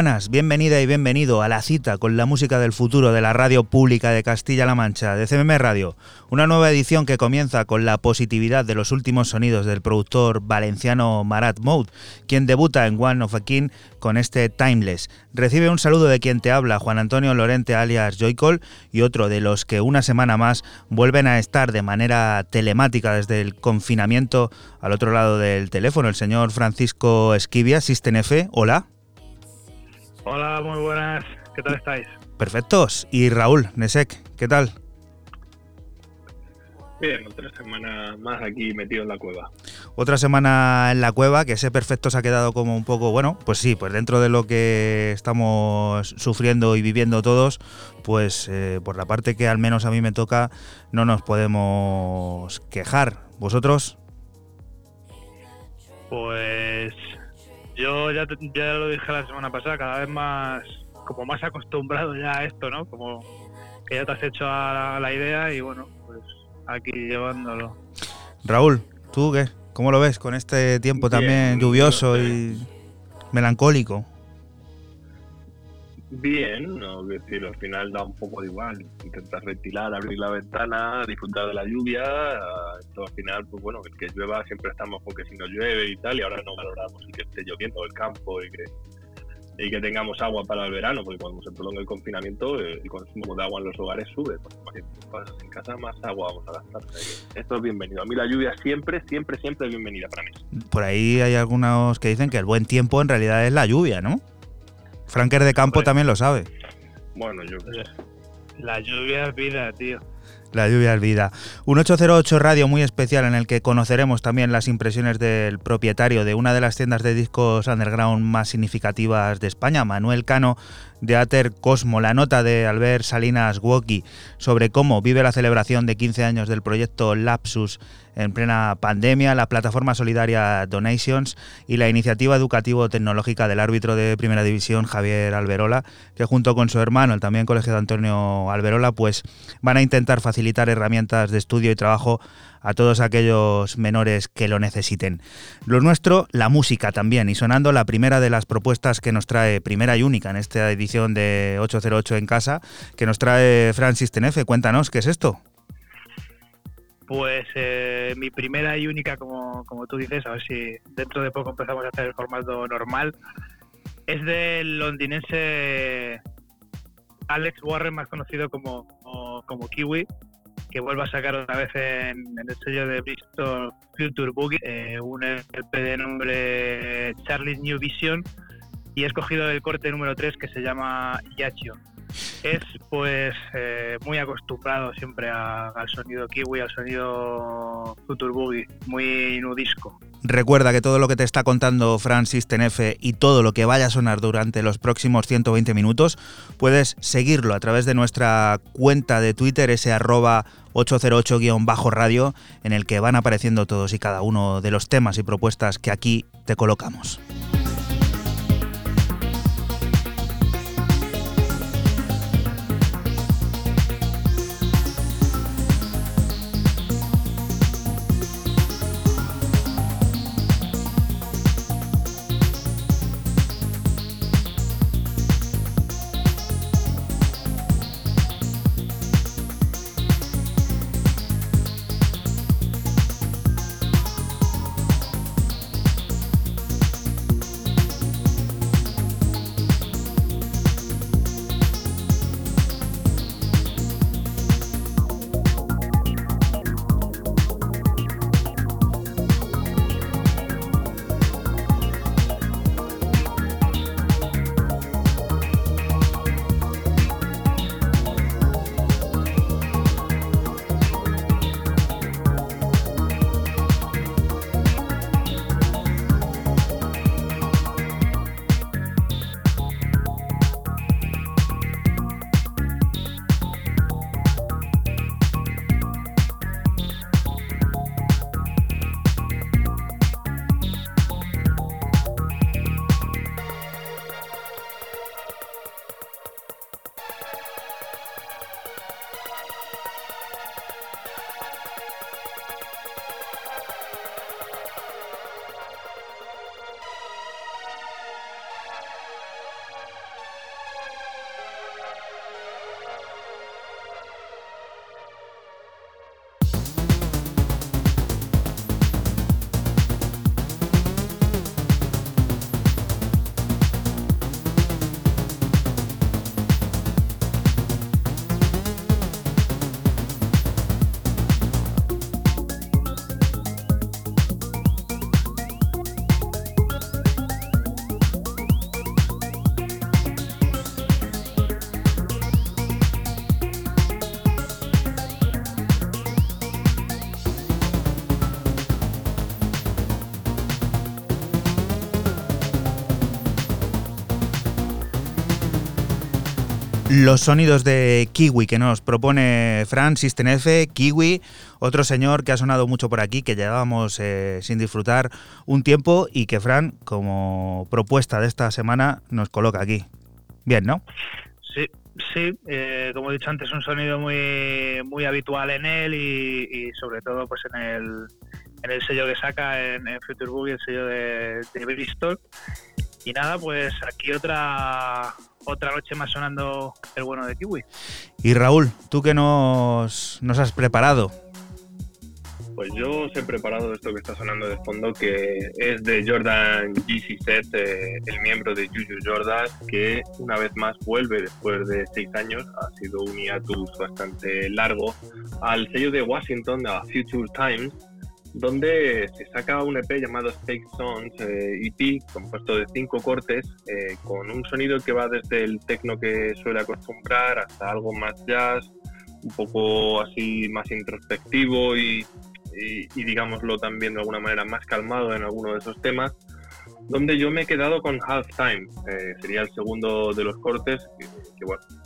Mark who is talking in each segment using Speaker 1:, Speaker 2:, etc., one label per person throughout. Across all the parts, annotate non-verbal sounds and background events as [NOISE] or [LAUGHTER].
Speaker 1: Buenas, bienvenida y bienvenido a la cita con la música del futuro de la radio pública de Castilla-La Mancha, de CMM Radio. Una nueva edición que comienza con la positividad de los últimos sonidos del productor valenciano Marat Mode, quien debuta en One of a King con este Timeless. Recibe un saludo de quien te habla, Juan Antonio Lorente alias Joycol, y otro de los que una semana más vuelven a estar de manera telemática desde el confinamiento al otro lado del teléfono, el señor Francisco Esquivia, F. Hola.
Speaker 2: Hola, muy buenas. ¿Qué tal estáis?
Speaker 1: Perfectos. Y Raúl, Nesek, ¿qué tal?
Speaker 2: Bien, otra semana más aquí metido en la cueva.
Speaker 1: Otra semana en la cueva, que ese perfecto se ha quedado como un poco, bueno, pues sí, pues dentro de lo que estamos sufriendo y viviendo todos, pues eh, por la parte que al menos a mí me toca, no nos podemos quejar. ¿Vosotros?
Speaker 2: Pues yo ya, ya lo dije la semana pasada, cada vez más como más acostumbrado ya a esto, ¿no? Como que ya te has hecho a la, idea y bueno, pues aquí llevándolo.
Speaker 1: Raúl, ¿tú qué? ¿Cómo lo ves con este tiempo también lluvioso y melancólico?
Speaker 3: Bien, no, decir, al final da un poco de igual. Intentar ventilar, abrir la ventana, disfrutar de la lluvia. Esto al final, pues bueno, el que llueva siempre estamos porque si no llueve y tal, y ahora no valoramos y que esté lloviendo el campo y que, y que tengamos agua para el verano, porque cuando se prolonga el confinamiento, el consumo de agua en los hogares sube. Porque más en casa, más agua vamos a gastar. Esto es bienvenido. A mí la lluvia siempre, siempre, siempre es bienvenida para mí.
Speaker 1: Por ahí hay algunos que dicen que el buen tiempo en realidad es la lluvia, ¿no? Franker de Campo también lo sabe.
Speaker 3: Bueno, yo
Speaker 2: La lluvia es vida, tío.
Speaker 1: La lluvia es vida. Un 808 radio muy especial en el que conoceremos también las impresiones del propietario de una de las tiendas de discos underground más significativas de España, Manuel Cano, de Ater Cosmo, la nota de Albert Salinas Woki sobre cómo vive la celebración de 15 años del proyecto Lapsus en plena pandemia, la plataforma solidaria Donations y la iniciativa educativo-tecnológica del árbitro de Primera División Javier Alberola, que junto con su hermano, el también colegio de Antonio Alberola, pues van a intentar facilitar herramientas de estudio y trabajo a todos aquellos menores que lo necesiten. Lo nuestro, la música también, y sonando la primera de las propuestas que nos trae, primera y única en esta edición de 808 en casa, que nos trae Francis Tenefe. Cuéntanos, ¿qué es esto?
Speaker 2: Pues eh, mi primera y única, como, como tú dices, a ver si dentro de poco empezamos a hacer el formato normal, es del londinense Alex Warren, más conocido como, como Kiwi, que vuelva a sacar otra vez en, el sello de Bristol Future Boogie, eh, un LP de nombre Charlie's New Vision, y he escogido el corte número 3 que se llama Yachio. Es pues eh, muy acostumbrado siempre al sonido kiwi, al sonido Future Boogie, muy nudisco.
Speaker 1: Recuerda que todo lo que te está contando Francis Tenefe y todo lo que vaya a sonar durante los próximos 120 minutos, puedes seguirlo a través de nuestra cuenta de Twitter, ese arroba 808-radio, en el que van apareciendo todos y cada uno de los temas y propuestas que aquí te colocamos. Los sonidos de Kiwi que nos propone Francis Tenefe, Kiwi, otro señor que ha sonado mucho por aquí, que llevábamos eh, sin disfrutar un tiempo y que Fran, como propuesta de esta semana, nos coloca aquí. bien, ¿no?
Speaker 2: Sí, sí, eh, como he dicho antes, un sonido muy, muy habitual en él y, sobre todo pues en el, en el sello que saca en, Future Boogie, el sello de, de Bristol. Y nada, pues aquí otra otra noche más sonando el bueno de Kiwi.
Speaker 1: Y Raúl, ¿tú qué nos, nos has preparado?
Speaker 3: Pues yo os he preparado esto que está sonando de fondo, que es de Jordan GC eh, el miembro de Juju Jordan, que una vez más vuelve después de seis años, ha sido un hiatus bastante largo, al sello de Washington, a Future Times, donde se saca un EP llamado Fake Songs EP, eh, e compuesto de cinco cortes, eh, con un sonido que va desde el techno que suele acostumbrar hasta algo más jazz, un poco así más introspectivo y, y, digámoslo también de alguna manera más calmado en alguno de esos temas donde yo me he quedado con Halftime, eh, sería el segundo de los cortes,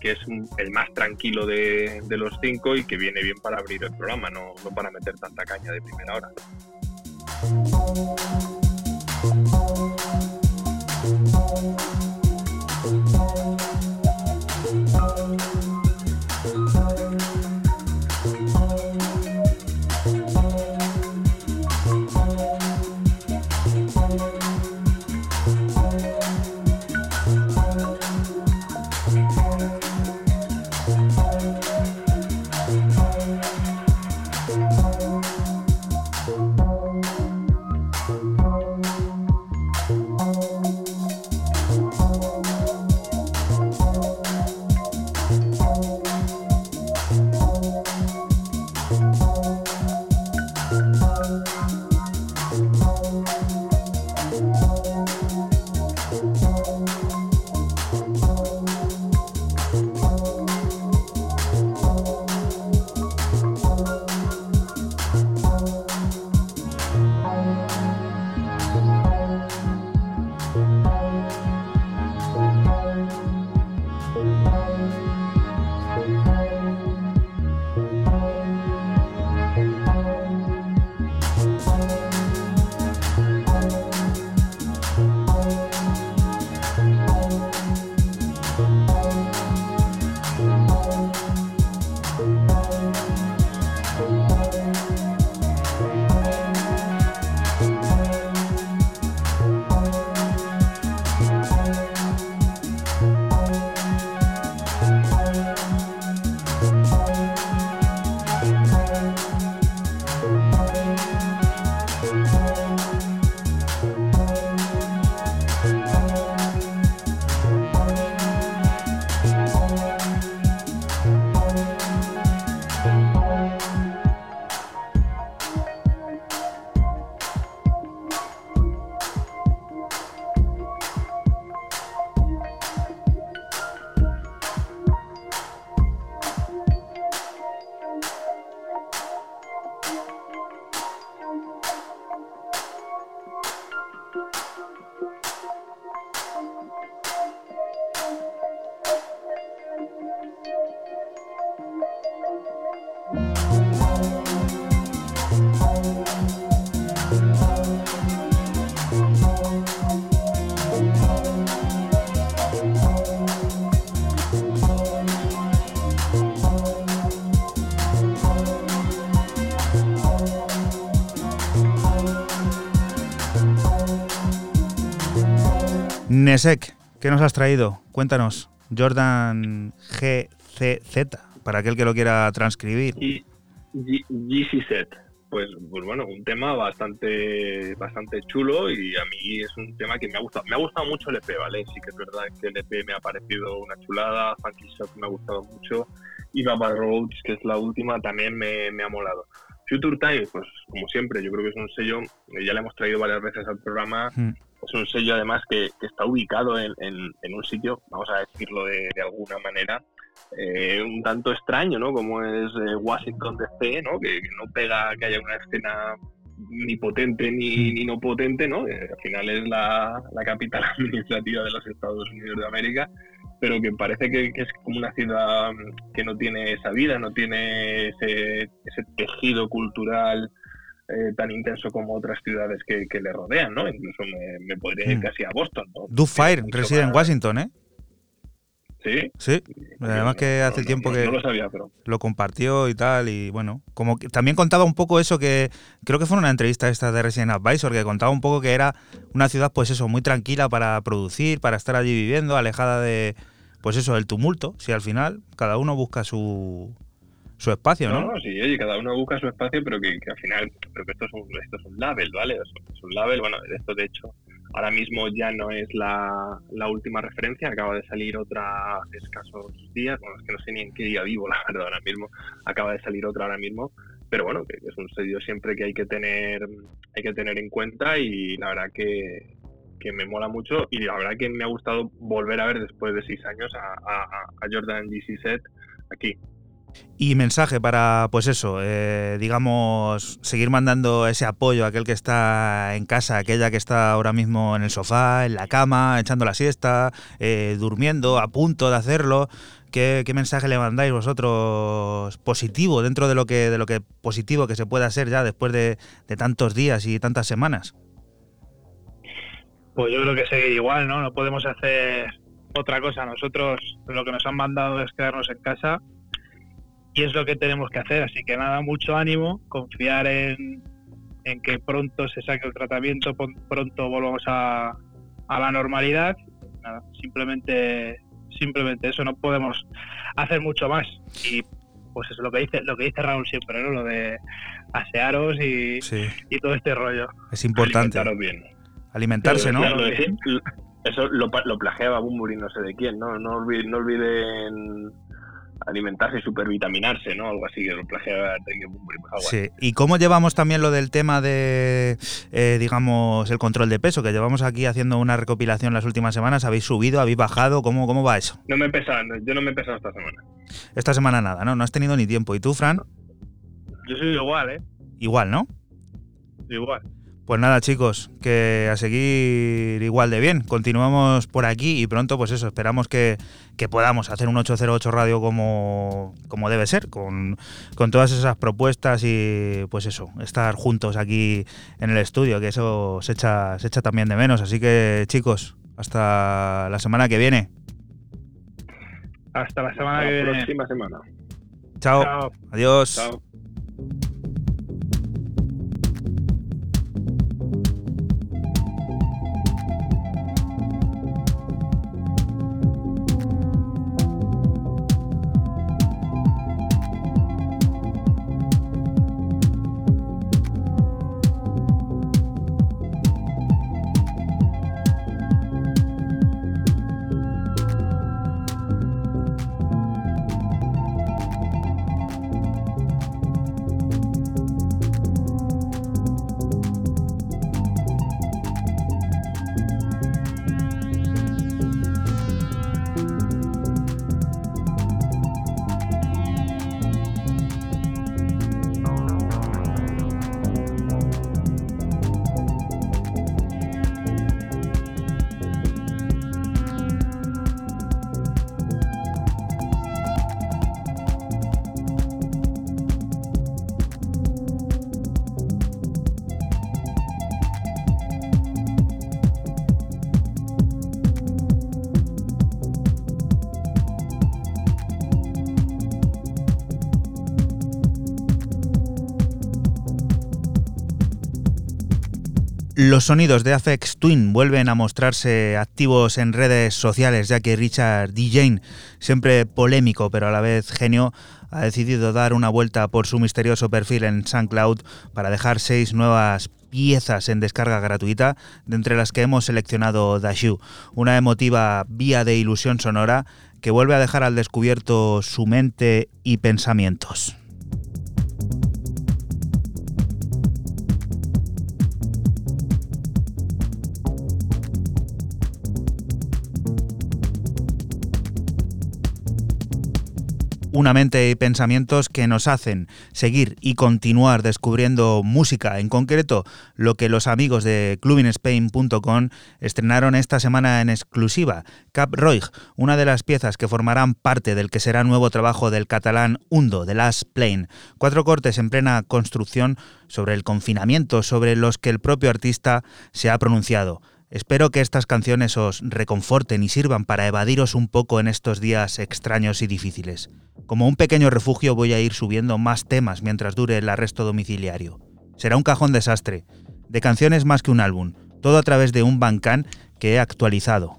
Speaker 3: que, es el más tranquilo de, de, los cinco y que viene bien para abrir el programa, no, no para meter tanta caña de primera hora.
Speaker 1: Nesek, ¿qué nos has traído? Cuéntanos. Jordan GCZ, para aquel que lo quiera transcribir.
Speaker 3: Y GCZ. Pues, pues bueno, un tema bastante bastante chulo y a mí es un tema que me ha gustado. Me ha gustado mucho el EP, ¿vale? Sí que es verdad que el EP me ha parecido una chulada, Funky Shop me ha gustado mucho y Baba Roads, que es la última, también me, ha molado. Future Time, pues como siempre, yo creo que es un sello, ya le hemos traído varias veces al programa, hmm. Es un sello además que, está ubicado en, un sitio, vamos a decirlo de, alguna manera, eh, un tanto extraño, ¿no? Como es eh, Washington DC, ¿no? Que, no pega que haya una escena ni potente ni, no potente, ¿no? Al final es la, capital [LAUGHS] administrativa de los Estados Unidos de América, pero que parece que, es como una ciudad que no tiene esa vida, no tiene ese, ese tejido cultural eh, tan intenso como otras ciudades que, le rodean, ¿no? Incluso me, podría ir mm. casi a Boston, ¿no?
Speaker 1: Fire reside en Washington, ¿eh?
Speaker 3: Sí.
Speaker 1: Sí. Además que hace tiempo que
Speaker 3: no lo, sabía, pero...
Speaker 1: lo compartió y tal. Y bueno, como que también contaba un poco eso que creo que fue una entrevista esta de Resident Advisor, que contaba un poco que era una ciudad, pues eso, muy tranquila para producir, para estar allí viviendo, alejada de, pues eso, del tumulto. Si al final cada uno busca su, su espacio, ¿no?
Speaker 3: No, sí, oye, cada uno busca su espacio, pero que, al final, pero que esto es un, esto label, ¿vale? Es un label, bueno, esto de hecho Ahora mismo ya no es la, última referencia, acaba de salir otra hace escasos días, bueno, es que no sé ni en qué día vivo, [LAUGHS] la verdad, ahora mismo, acaba de salir otra ahora mismo, pero bueno, que, es un sello siempre que hay que tener, hay que tener en cuenta y la verdad que, me mola mucho y la verdad que me ha gustado volver a ver después de seis años a, a, a Jordan GC Set aquí.
Speaker 1: Y mensaje para, pues eso, eh, digamos, seguir mandando ese apoyo a aquel que está en casa, aquella que está ahora mismo en el sofá, en la cama, echando la siesta, eh, durmiendo, a punto de hacerlo. ¿Qué, mensaje le mandáis vosotros positivo dentro de lo que de lo que positivo que se puede hacer ya después de, de tantos días y tantas semanas?
Speaker 2: Pues yo creo que seguir igual, ¿no? No podemos hacer otra cosa. Nosotros lo que nos han mandado es quedarnos en casa y es lo que tenemos que hacer. Así que nada, mucho ánimo, confiar en, en que pronto se saque el tratamiento, pronto volvamos a, a la normalidad. Nada, simplemente, simplemente eso, no podemos hacer mucho más. Y pues es lo que dice, lo que dice Raúl siempre, ¿no? Lo de asearos y, y todo este rollo.
Speaker 1: Es importante.
Speaker 3: bien.
Speaker 1: Alimentarse, ¿no?
Speaker 3: eso lo, lo plagiaba Bumburi no sé de quién, ¿no? No olviden, no olviden alimentarse supervitaminarse, ¿no? Algo así, lo plagia de
Speaker 1: pues Sí, y cómo llevamos también lo del tema de, eh, digamos, el control de peso, que llevamos aquí haciendo una recopilación las últimas semanas, ¿habéis subido, habéis bajado? ¿Cómo, cómo va eso?
Speaker 3: No me he pesado, yo no me he pesado esta semana.
Speaker 1: Esta semana nada, ¿no? No has tenido ni tiempo. ¿Y tú, Fran?
Speaker 2: Yo soy igual, ¿eh?
Speaker 1: Igual, ¿no?
Speaker 2: Igual.
Speaker 1: Pues nada, chicos, que a seguir igual de bien. Continuamos por aquí y pronto, pues eso, esperamos que, podamos hacer un 808 radio como, como debe ser, con, con, todas esas propuestas y pues eso, estar juntos aquí en el estudio, que eso se echa, se echa también de menos. Así que, chicos, hasta la semana que viene.
Speaker 2: Hasta la semana que viene.
Speaker 3: próxima semana.
Speaker 1: Chao. Adiós. Chao. Los sonidos de Afex Twin vuelven a mostrarse activos en redes sociales, ya que Richard DJ, siempre polémico pero a la vez genio, ha decidido dar una vuelta por su misterioso perfil en SoundCloud para dejar seis nuevas piezas en descarga gratuita, de entre las que hemos seleccionado Dashu, una emotiva vía de ilusión sonora que vuelve a dejar al descubierto su mente y pensamientos. Una mente y pensamientos que nos hacen seguir y continuar descubriendo música, en concreto lo que los amigos de clubinspain.com estrenaron esta semana en exclusiva, Cap Roig, una de las piezas que formarán parte del que será nuevo trabajo del catalán Hundo, de Last Plane. Cuatro cortes en plena construcción sobre el confinamiento, sobre los que el propio artista se ha pronunciado. Espero que estas canciones os reconforten y sirvan para evadiros un poco en estos días extraños y difíciles. Como un pequeño refugio voy a ir subiendo más temas mientras dure el arresto domiciliario. Será un cajón desastre, de canciones más que un álbum, todo a través de un bancán que he actualizado.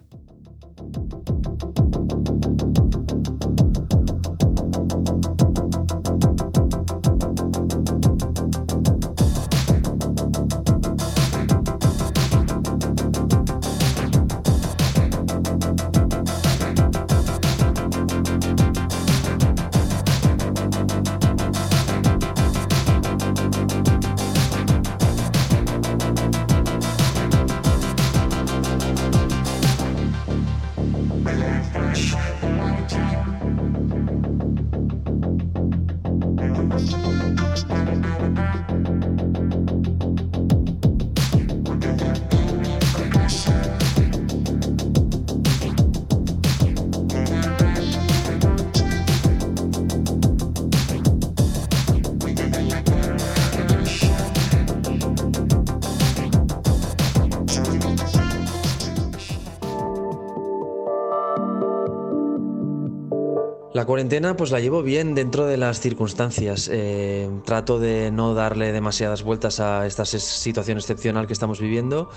Speaker 4: La cuarentena pues la llevo bien dentro de las circunstancias. Eh, trato de no darle demasiadas vueltas a esta situación excepcional que estamos viviendo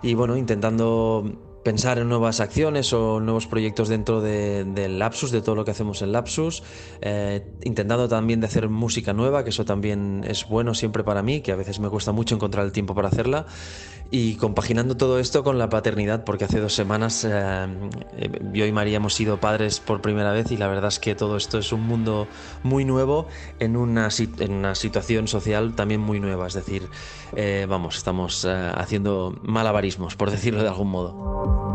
Speaker 4: y bueno, intentando pensar en nuevas acciones o nuevos proyectos dentro del de Lapsus, de todo lo que hacemos en Lapsus, eh, intentando también de hacer música nueva, que eso también es bueno siempre para mí, que a veces me cuesta mucho encontrar el tiempo para hacerla, y compaginando todo esto con la paternidad, porque hace dos semanas eh, yo y María hemos sido padres por primera vez y la verdad es que todo esto es un mundo muy nuevo en una, en una situación social también muy nueva, es decir, eh, vamos, estamos haciendo malabarismos, por decirlo de algún modo.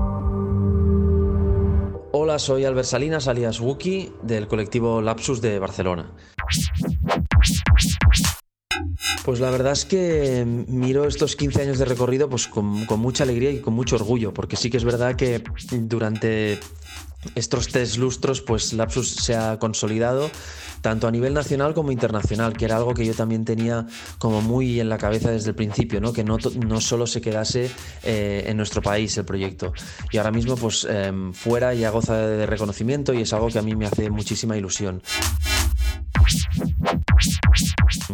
Speaker 4: Hola, soy Albert Salinas, alias Wookie, del colectivo Lapsus de Barcelona. Pues la verdad es que miro estos 15 años de recorrido pues con, mucha alegría y con mucho orgullo, porque sí que es verdad que durante estos tres lustros pues Lapsus se ha consolidado tanto a nivel nacional como internacional, que era algo que yo también tenía como muy en la cabeza desde el principio, ¿no? que no, no solo se quedase eh, en nuestro país el proyecto. Y ahora mismo pues em, fuera ya goza de reconocimiento y es algo que a mí me hace muchísima ilusión.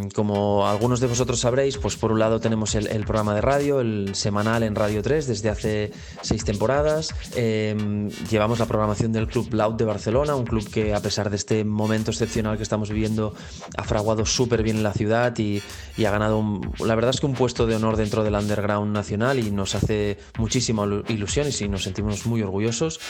Speaker 4: Como algunos de vosotros sabréis, pues por un lado tenemos el, programa de radio, el semanal en Radio 3 desde hace seis temporadas. Em, llevamos la programación del Club Loud de Barcelona, un club que a pesar de este momento excepcional que estamos viviendo ha fraguado súper bien en la ciudad y, ha ganado, la verdad es que un puesto de honor dentro del underground nacional y nos hace muchísima ilusión y nos sentimos muy orgullosos.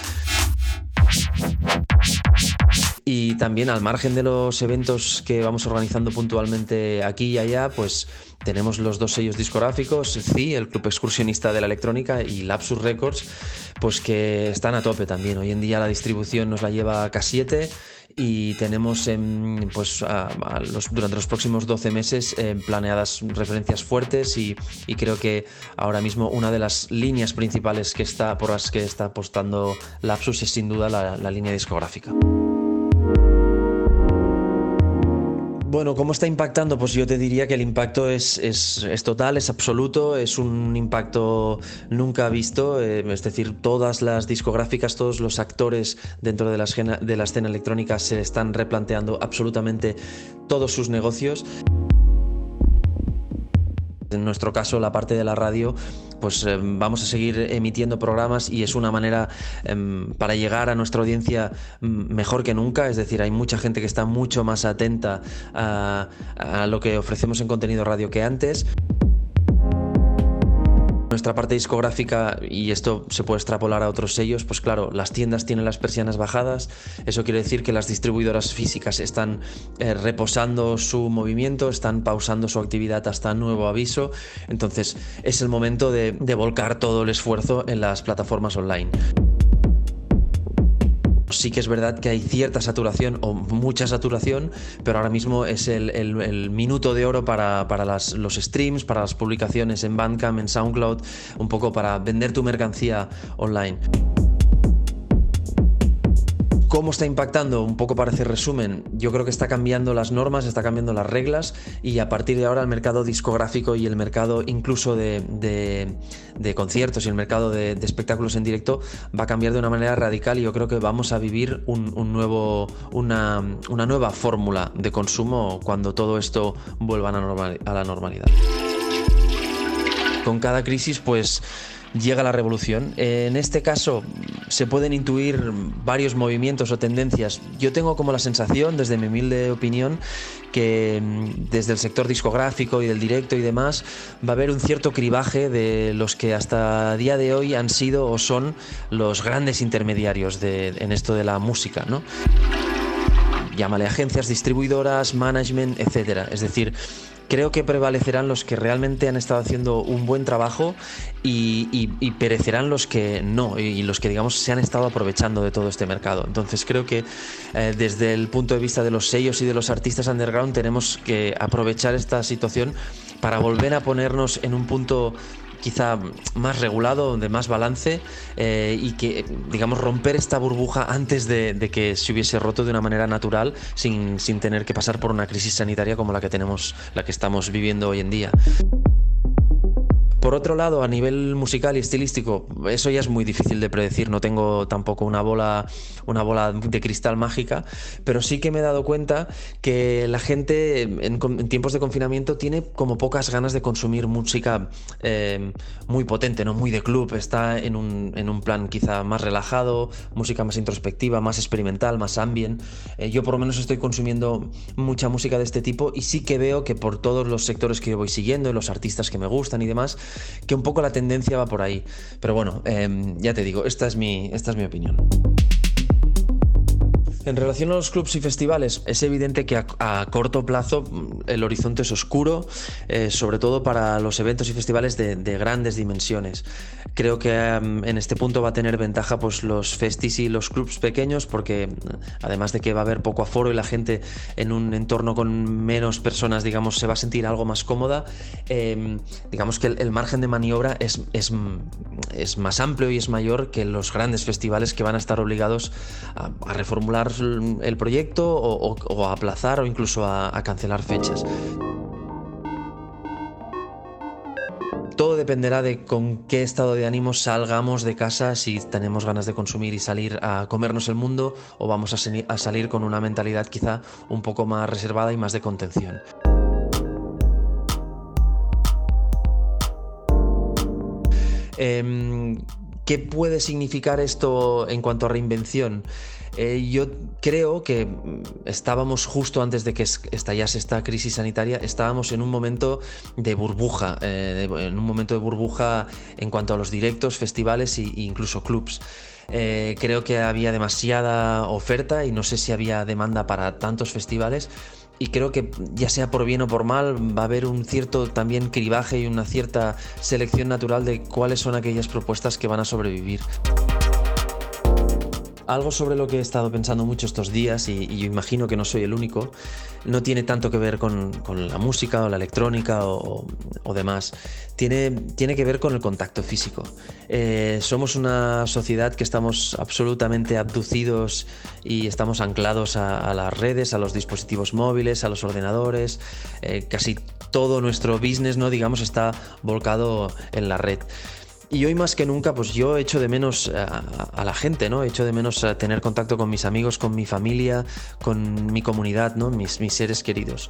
Speaker 4: Y también al margen de los eventos que vamos organizando puntualmente aquí y allá, pues tenemos los dos sellos discográficos, CI, el Club Excursionista de la Electrónica, y Lapsus Records, pues que están a tope también. Hoy en día la distribución nos la lleva K7 y tenemos pues, durante los próximos 12 meses planeadas referencias fuertes y, creo que ahora mismo una de las líneas principales que está, por las que está apostando Lapsus es sin duda la línea discográfica. Bueno, ¿cómo está impactando? Pues yo te diría que el impacto es, es, total, es absoluto, es un impacto nunca visto, eh, es decir, todas las discográficas, todos los actores dentro de la, de la escena electrónica se están replanteando absolutamente todos sus negocios. En nuestro caso, la parte de la radio, pues eh, vamos a seguir emitiendo programas y es una manera em, para llegar a nuestra audiencia mm, mejor que nunca. Es decir, hay mucha gente que está mucho más atenta a lo que ofrecemos en contenido radio que antes. Nuestra parte discográfica, y esto se puede extrapolar a otros sellos, pues claro, las tiendas tienen las persianas bajadas, eso quiere decir que las distribuidoras físicas están eh, reposando su movimiento, están pausando su actividad hasta nuevo aviso, entonces es el momento de volcar todo el esfuerzo en las plataformas online. Sí que es verdad que hay cierta saturación o mucha saturación, pero ahora mismo es el, minuto de oro para, los streams, para las publicaciones en Bandcamp, en SoundCloud, un poco para vender tu mercancía online. ¿Cómo está impactando? Un poco para hacer resumen, yo creo que está cambiando las normas, está cambiando las reglas y a partir de ahora el mercado discográfico y el mercado incluso de, conciertos y el mercado de, espectáculos en directo va a cambiar de una manera radical y yo creo que vamos a vivir un, nuevo, una, una nueva fórmula de consumo cuando todo esto vuelva a la normalidad. Con cada crisis pues llega la revolución. En este caso se pueden intuir varios movimientos o tendencias. Yo tengo como la sensación, desde mi humilde opinión, que mm, desde el sector discográfico y del directo y demás va a haber un cierto cribaje de los que hasta día de hoy han sido o son los grandes intermediarios en esto de la música, ¿no? Llámale agencias, distribuidoras, management, etcétera. Es decir, creo que prevalecerán los que realmente han estado haciendo un buen trabajo y, perecerán los que no y los que digamos se han estado aprovechando de todo este mercado. Entonces creo que eh, desde el punto de vista de los sellos y de los artistas underground tenemos que aprovechar esta situación para volver a ponernos en un punto quizá más regulado, de más balance eh, y que, digamos, romper esta burbuja antes de, que se hubiese roto de una manera natural sin, sin tener que pasar por una crisis sanitaria como la que tenemos, la que estamos viviendo hoy en día. Por otro lado, a nivel musical y estilístico, eso ya es muy difícil de predecir, no tengo tampoco una bola, una bola de cristal mágica, pero sí que me he dado cuenta que la gente en, tiempos de confinamiento tiene como pocas ganas de consumir música eh, muy potente, ¿no? muy de club, está en un, en un, plan quizá más relajado, música más introspectiva, más experimental, más ambient. Eh, yo por lo menos estoy consumiendo mucha música de este tipo y sí que veo que por todos los sectores que voy siguiendo los artistas que me gustan y demás, que un poco la tendencia va por ahí. Pero bueno, em, ya te digo, esta es mi, esta es mi opinión. En relación a los clubs y festivales, es evidente que a, corto plazo mm, el horizonte es oscuro, eh, sobre todo para los eventos y festivales de, grandes dimensiones. Creo que em, en este punto va a tener ventaja pues, los festis y los clubs pequeños, porque mm, además de que va a haber poco aforo y la gente en un entorno con menos personas, digamos, se va a sentir algo más cómoda, em, digamos que el, margen de maniobra es, es, es, más amplio y es mayor que los grandes festivales que van a estar obligados a reformular el proyecto o, a aplazar o incluso a, cancelar fechas. todo dependerá de con qué estado de ánimo salgamos de casa, si tenemos ganas de consumir y salir a comernos el mundo o vamos a, salir con una mentalidad quizá un poco más reservada y más de contención. Em, ¿Qué puede significar esto en cuanto a reinvención? Eh, yo creo que mm, estábamos justo antes de que estallase esta crisis sanitaria, estábamos en un momento de burbuja, eh, en un momento de burbuja en cuanto a los directos, festivales e incluso clubs. Eh, creo que había demasiada oferta y no sé si había demanda para tantos festivales. Y creo que ya sea por bien o por mal, va a haber un cierto también cribaje y una cierta selección natural de cuáles son aquellas propuestas que van a sobrevivir. Algo sobre lo que he estado pensando mucho estos días, y, yo imagino que no soy el único, no tiene tanto que ver con, la música o la electrónica o, demás. Tiene, tiene, que ver con el contacto físico. Eh, somos una sociedad que estamos absolutamente abducidos y estamos anclados a, las redes, a los dispositivos móviles, a los ordenadores. Eh, casi todo nuestro business, ¿no? digamos, está volcado en la red. Y hoy más que nunca, pues yo echo de menos eh, a, la gente, ¿no? Echo de menos a tener contacto con mis amigos, con mi familia, con mi comunidad, ¿no? Mis, mis seres queridos.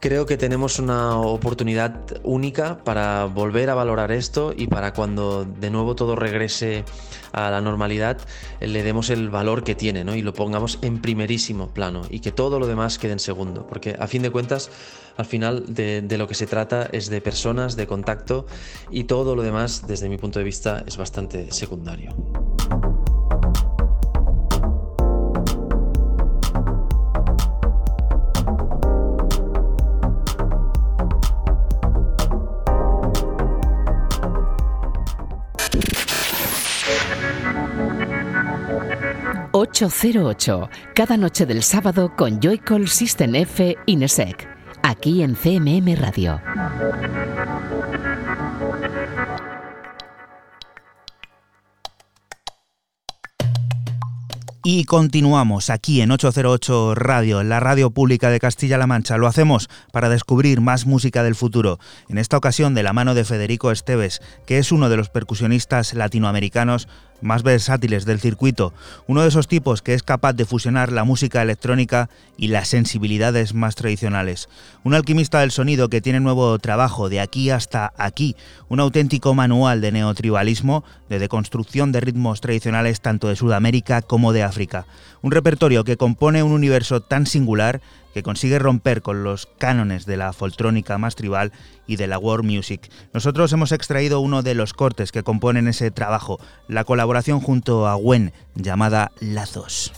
Speaker 4: Creo que tenemos una oportunidad única para volver a valorar esto y para cuando de nuevo todo regrese a la normalidad, le demos el valor que tiene, ¿no? Y lo pongamos en primerísimo plano y que todo lo demás quede en segundo. Porque a fin de cuentas, al final de, lo que se trata es de personas, de contacto y todo lo demás, desde mi punto de vista, es bastante secundario.
Speaker 5: ...808... ...cada noche del sábado con Joycall System F Inesec aquí en CMM Radio.
Speaker 1: Y continuamos aquí en 808 Radio, en la radio pública de Castilla-La Mancha. Lo hacemos para descubrir más música del futuro, en esta ocasión de la mano de Federico Esteves, que es uno de los percusionistas latinoamericanos más versátiles del circuito, uno de esos tipos que es capaz de fusionar la música electrónica y las sensibilidades más tradicionales. Un alquimista del sonido que tiene nuevo trabajo de aquí hasta aquí, un auténtico manual de neotribalismo, de deconstrucción de ritmos tradicionales tanto de Sudamérica como de África. Un repertorio que compone un universo tan singular que consigue romper con los cánones de la foltrónica más tribal y de la world music. Nosotros hemos extraído uno de los cortes que componen ese trabajo, la colaboración junto a Gwen llamada Lazos.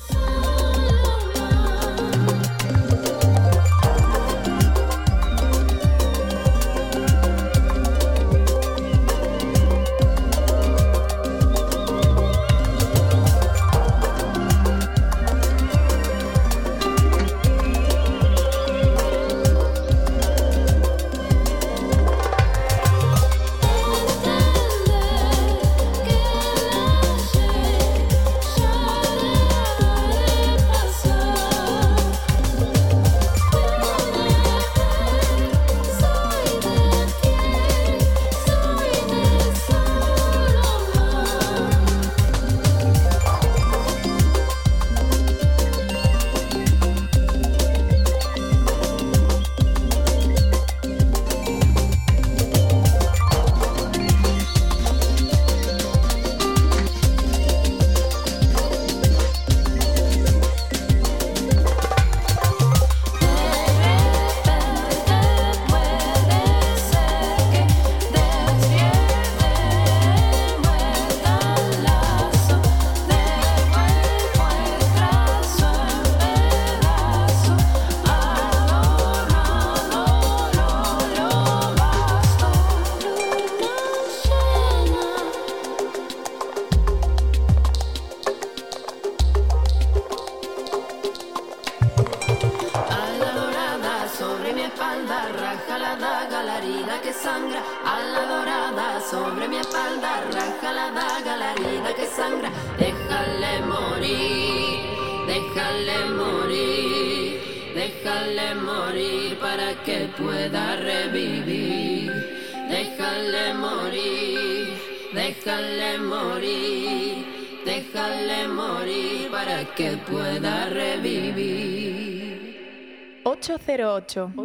Speaker 1: mucho.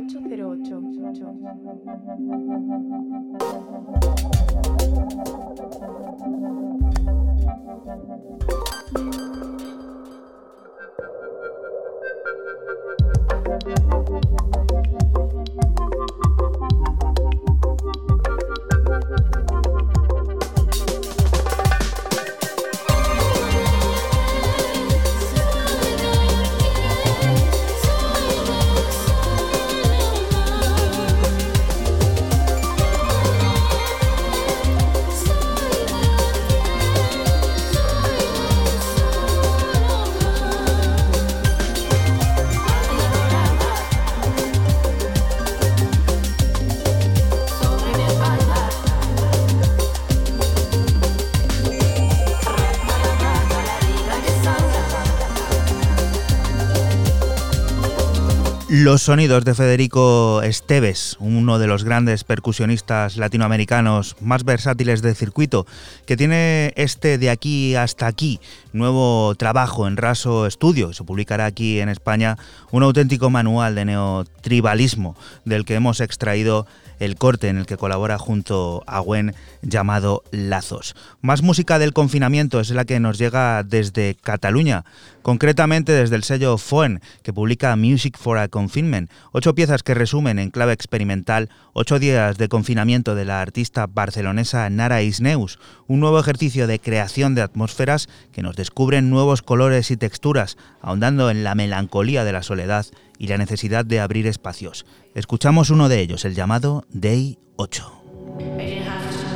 Speaker 1: Los sonidos de Federico Esteves, uno de los grandes percusionistas latinoamericanos más versátiles del circuito, que tiene este de aquí hasta aquí, nuevo trabajo en Raso Estudio, se publicará aquí en España, un auténtico manual de neotribalismo del que hemos extraído el corte en el que colabora junto a Gwen llamado Lazos. Más música del confinamiento es la que nos llega desde Cataluña, concretamente desde el sello Foen, que publica Music for a Confinement, ocho piezas que resumen en clave experimental ocho días de confinamiento de la artista barcelonesa Nara Isneus, un nuevo ejercicio de creación de atmósferas que nos descubren nuevos colores y texturas, ahondando en la melancolía de la soledad y la necesidad de abrir espacios. Escuchamos uno de ellos, el llamado Day 8.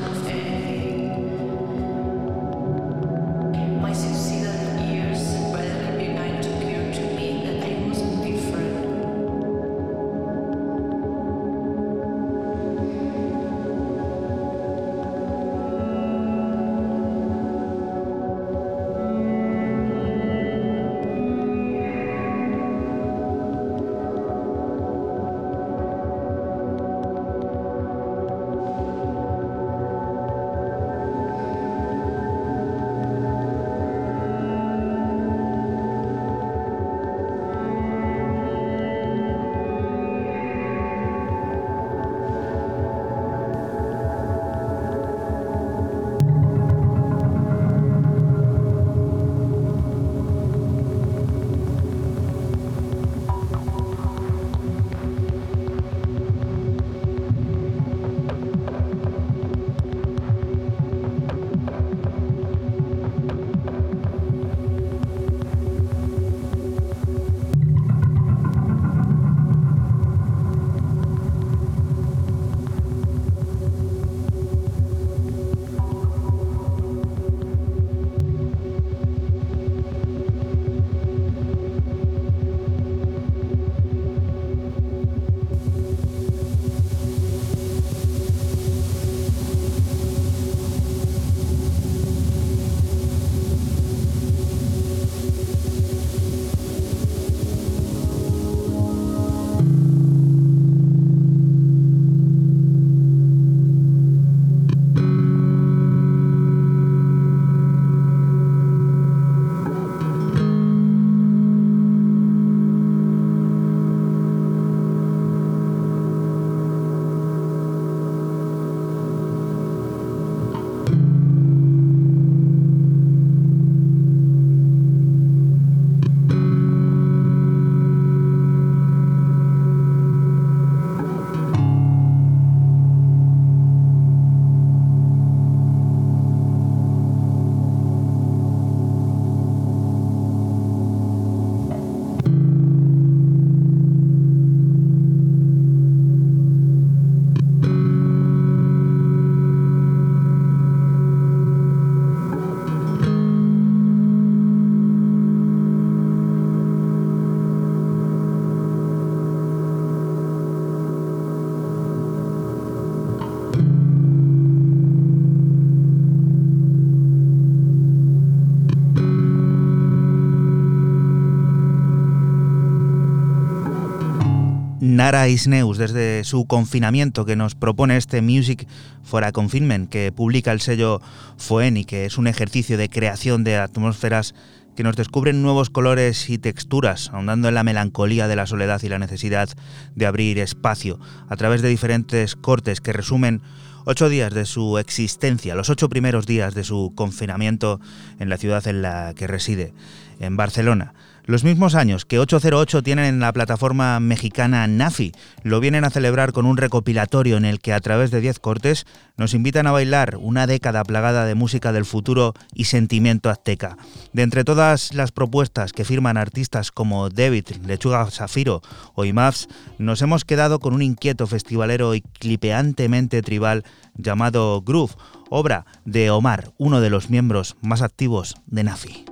Speaker 1: Nara Isneus desde su confinamiento que nos propone este Music for a Confinement que publica el sello Foeni, que es un ejercicio de creación de atmósferas que nos descubren nuevos colores y texturas, ahondando en la melancolía de la soledad y la necesidad de abrir espacio a través de diferentes cortes que resumen ocho días de su existencia, los ocho primeros días de su confinamiento en la ciudad en la que reside, en Barcelona. Los mismos años que 808 tienen en la plataforma mexicana Nafi, lo vienen a celebrar con un recopilatorio en el que a través de 10 cortes nos invitan a bailar una década plagada de música del futuro y sentimiento azteca. De entre todas las propuestas que firman artistas como David, Lechuga Zafiro o Imafs, nos hemos quedado con un inquieto festivalero y clipeantemente tribal llamado Groove, obra de Omar, uno de los miembros más activos de Nafi.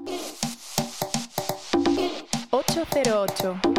Speaker 6: 808.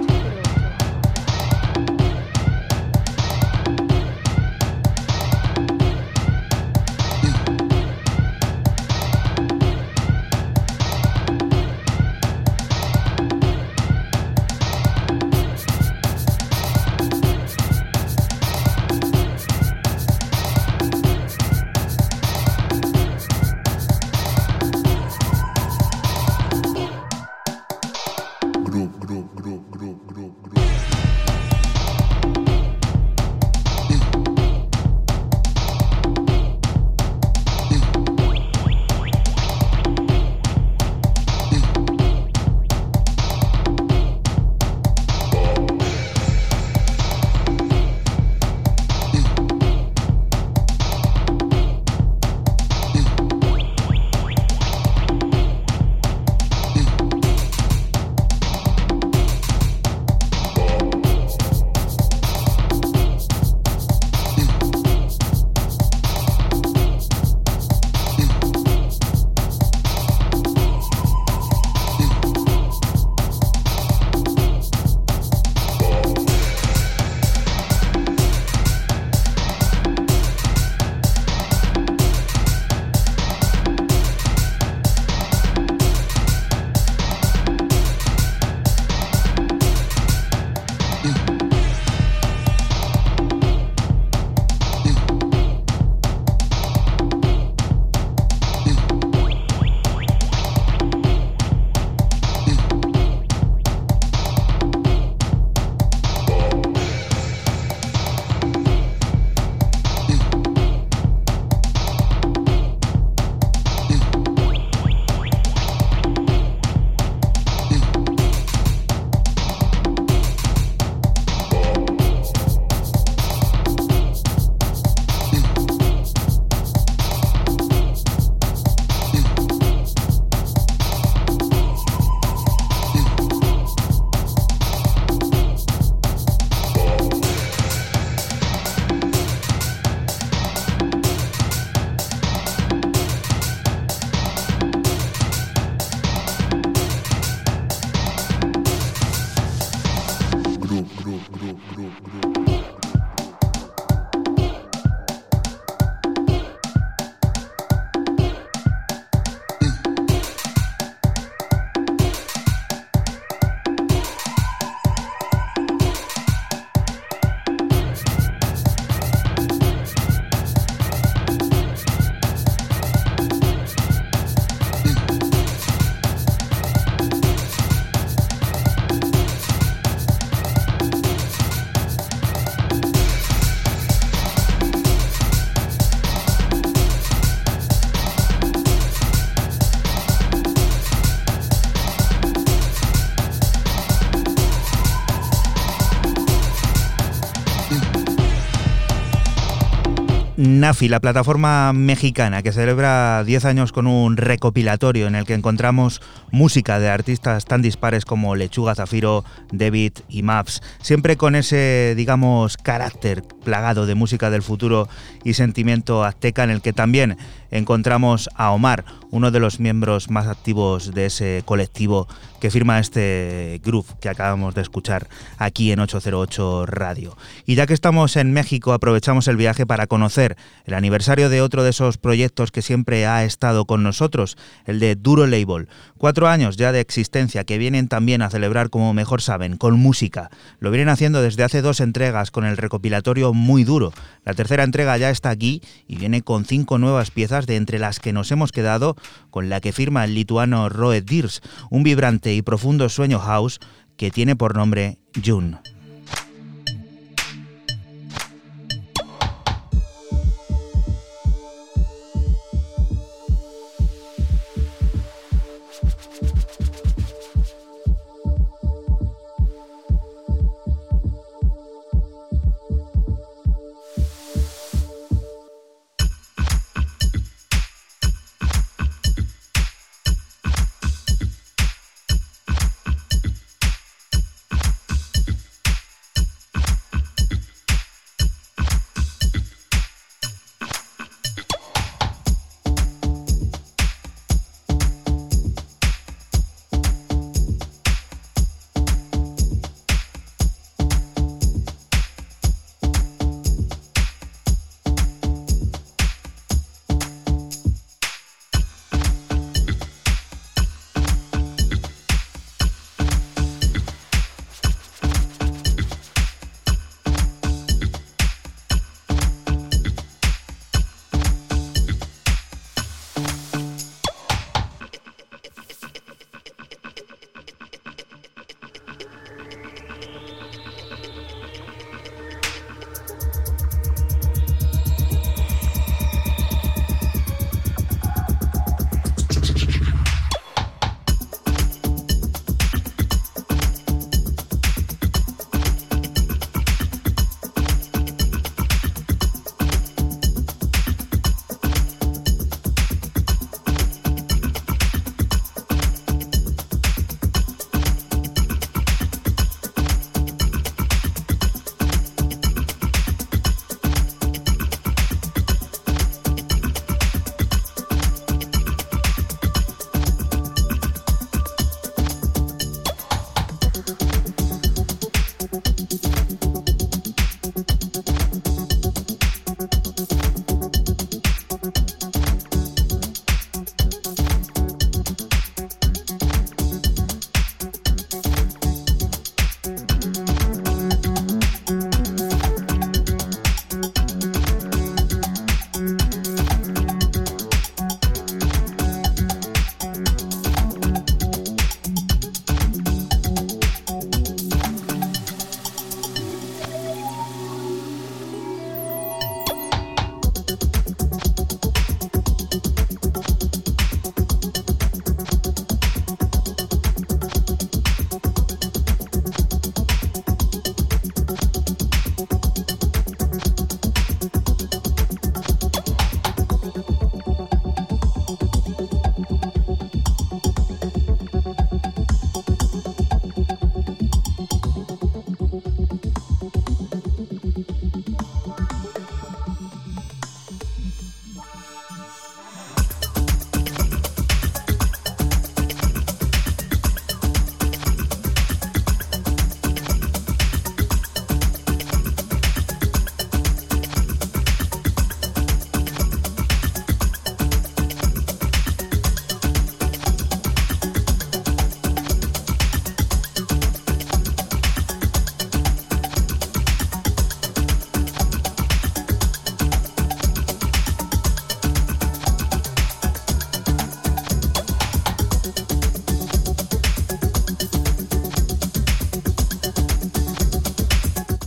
Speaker 1: La plataforma mexicana que celebra 10 años con un recopilatorio en el que encontramos música de artistas tan dispares como Lechuga Zafiro, David y Maps, siempre con ese, digamos, carácter plagado de música del futuro y sentimiento azteca en el que también encontramos a Omar, uno de los miembros más activos de ese colectivo que firma este groove que acabamos de escuchar aquí en 808 Radio. Y ya que estamos en México, aprovechamos el viaje para conocer el aniversario de otro de esos proyectos que siempre ha estado con nosotros, el de Duro Label. Cuatro años ya de existencia que vienen también a celebrar como mejor saben, con música. Lo vienen haciendo desde hace dos entregas con el recopilatorio Muy Duro. La tercera entrega ya está aquí y viene con cinco nuevas piezas de entre las que nos hemos quedado con la que firma el lituano Roed Dirs, un vibrante y profundo sueño house que tiene por nombre June.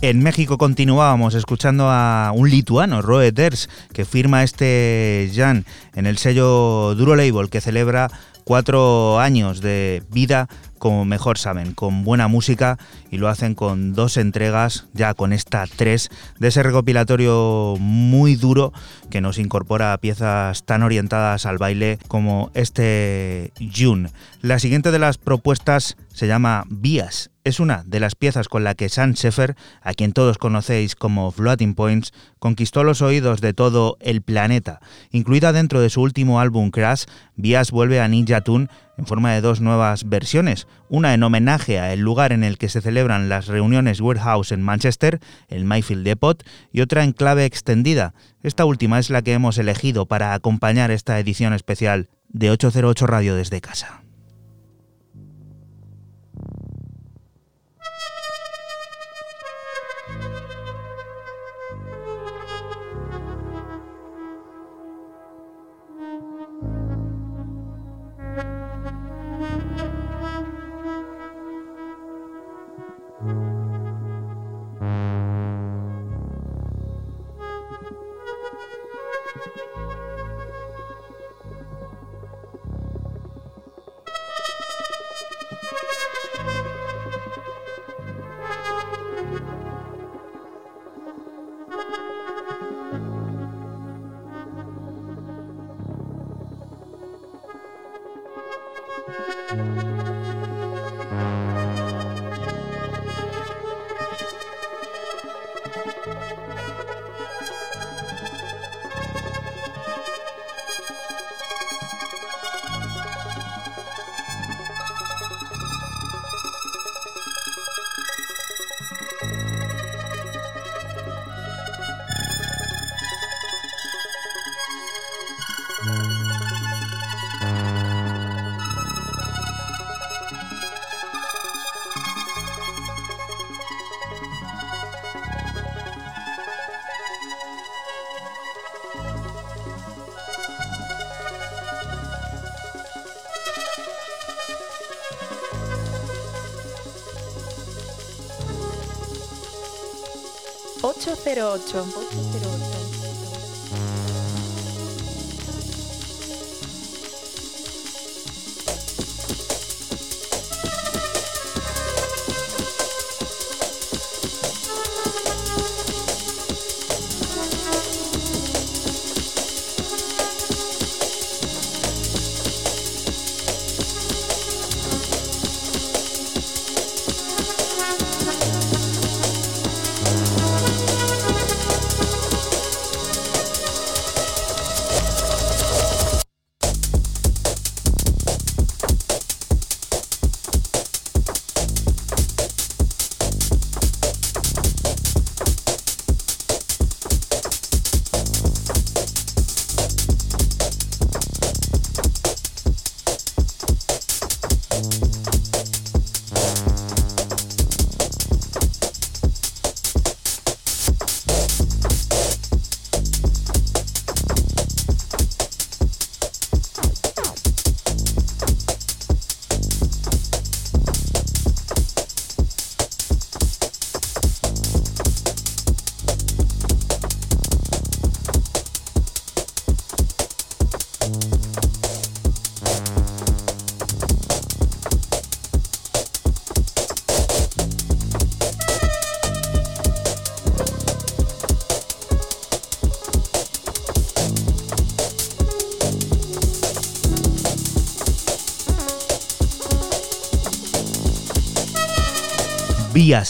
Speaker 1: En México continuábamos escuchando a un lituano, Roe Ders, que firma este Jan en el sello Duro Label, que celebra cuatro años de vida como mejor saben, con buena música y lo hacen con dos entregas, ya con esta tres, de ese recopilatorio muy duro que nos incorpora piezas tan orientadas al baile como este June. La siguiente de las propuestas se llama Vías. Es una de las piezas con la que Sam Sheffer, a quien todos conocéis como Floating Points, conquistó los oídos de todo el planeta. Incluida dentro de su último álbum Crash, Vías vuelve a Ninja Tune
Speaker 7: en forma de dos nuevas versiones, una en homenaje al lugar en el que se celebran las reuniones Warehouse en Manchester, el Mayfield Depot, y otra en clave extendida. Esta última es la que hemos elegido para acompañar esta edición especial de 808 Radio desde casa.
Speaker 1: 808.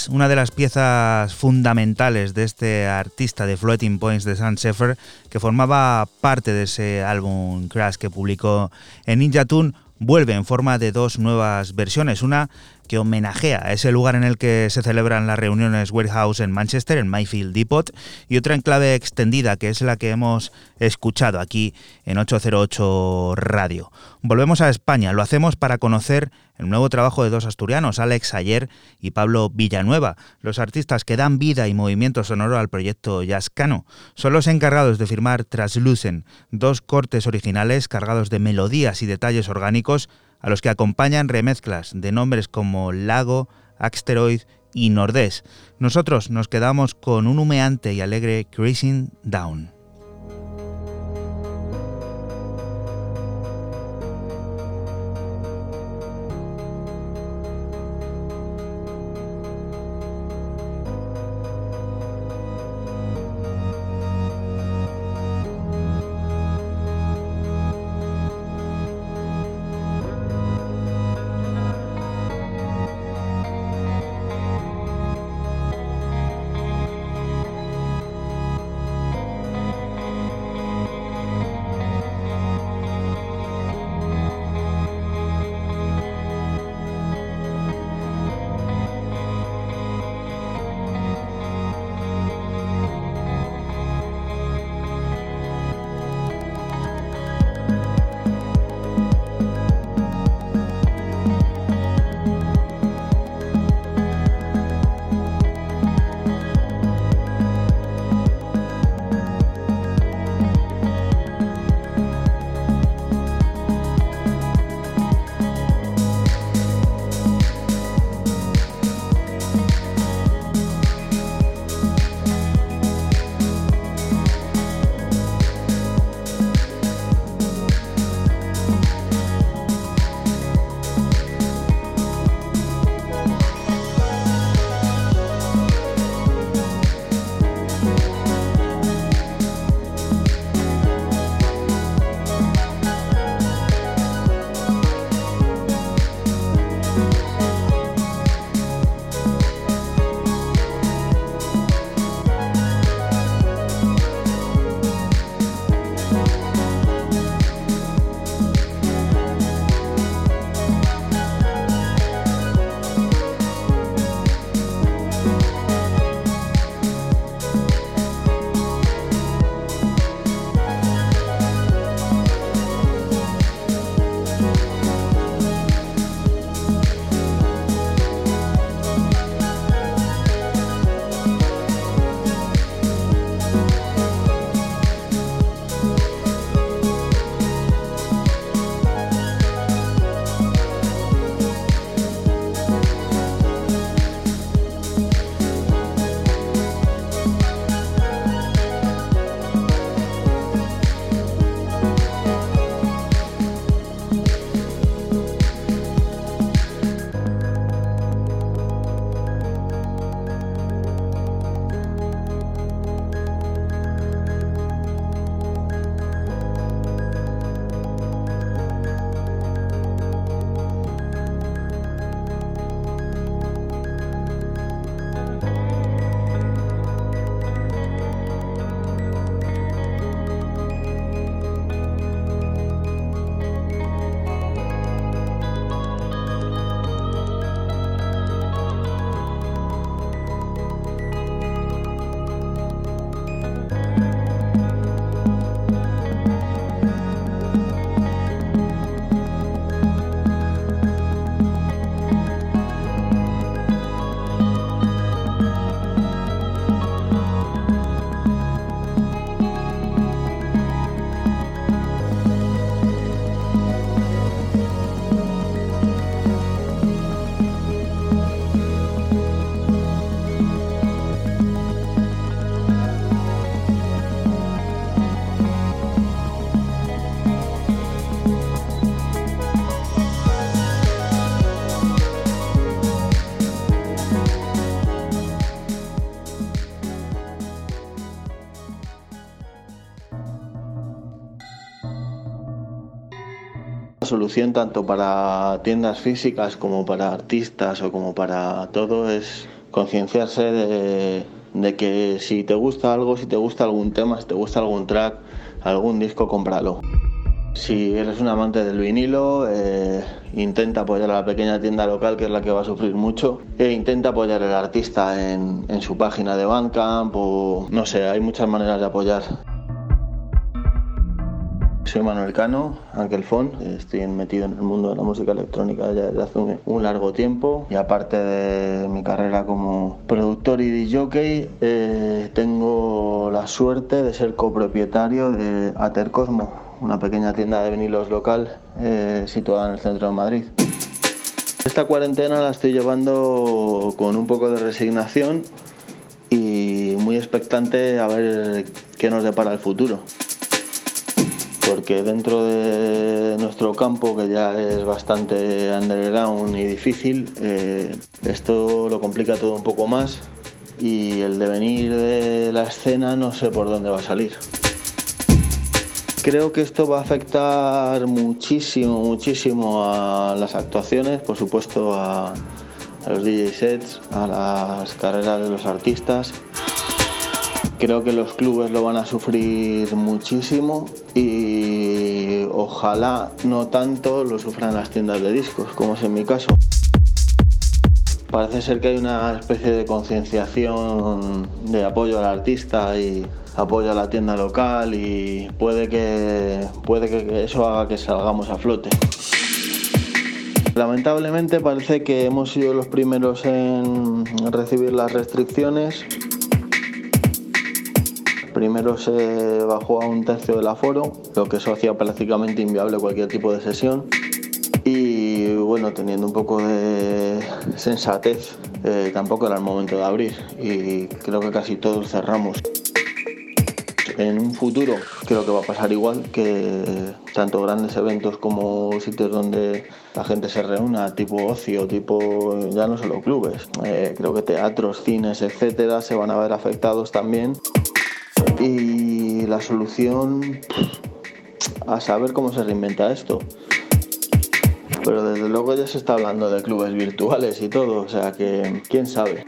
Speaker 1: Una de las piezas fundamentales de este artista de Floating Points de San Sefer, que formaba parte de ese álbum Crash que publicó en Ninja Tune, vuelve en forma de dos nuevas versiones. Una que homenajea a ese lugar en el que se celebran las reuniones Warehouse en Manchester, en Mayfield Depot, y otra en clave extendida, que es la que hemos escuchado aquí en 808 Radio. Volvemos a España, lo hacemos para conocer el nuevo trabajo de dos asturianos, Alex Ayer y Pablo Villanueva, los artistas que dan vida y movimiento sonoro al proyecto Yascano. Son los encargados de firmar Traslucen, dos cortes originales cargados de melodías y detalles orgánicos a los que acompañan remezclas de nombres como Lago, Axteroid y Nordés. Nosotros nos quedamos con un humeante y alegre Cruising Down.
Speaker 8: Solución tanto para tiendas físicas como para artistas o como para todo es concienciarse de, que si te gusta algo, si te gusta algún tema, si te gusta algún track, algún disco, cómpralo. Si eres un amante del vinilo, eh, intenta apoyar a la pequeña tienda local, que es la que va a sufrir mucho, e intenta apoyar al artista en, en su página de Bandcamp no sé, hay muchas maneras de apoyar. Soy Manuel Cano, Ángel Fon, estoy metido en el mundo de la música electrónica ya desde hace un, largo tiempo. Y aparte de mi carrera como productor y DJ, eh, tengo la suerte de ser copropietario de Ater Cosmo, una pequeña tienda de vinilos local eh, situada en el centro de Madrid. Esta cuarentena la estoy llevando con un poco de resignación y muy expectante a ver qué nos depara el futuro porque dentro de nuestro campo, que ya es bastante underground y difícil, eh, esto lo complica todo un poco más y el devenir de la escena no sé por dónde va a salir. Creo que esto va a afectar muchísimo, muchísimo a las actuaciones, por supuesto a, a los DJ sets, a las carreras de los artistas. Creo que los clubes lo van a sufrir muchísimo y ojalá no tanto lo sufran las tiendas de discos, como es en mi caso. Parece ser que hay una especie de concienciación de apoyo al artista y apoyo a la tienda local y puede que, puede que eso haga que salgamos a flote. Lamentablemente parece que hemos sido los primeros en recibir las restricciones Primero se bajó a un tercio del aforo, lo que eso hacía prácticamente inviable cualquier tipo de sesión. Y bueno, teniendo un poco de sensatez, eh, tampoco era el momento de abrir y creo que casi todos cerramos. En un futuro creo que va a pasar igual, que tanto grandes eventos como sitios donde la gente se reúna, tipo ocio, tipo ya no solo clubes, eh, creo que teatros, cines, etcétera, se van a ver afectados también y la solución a saber cómo se reinventa esto. Pero desde luego ya se está hablando de clubes virtuales y todo, o sea que quién sabe.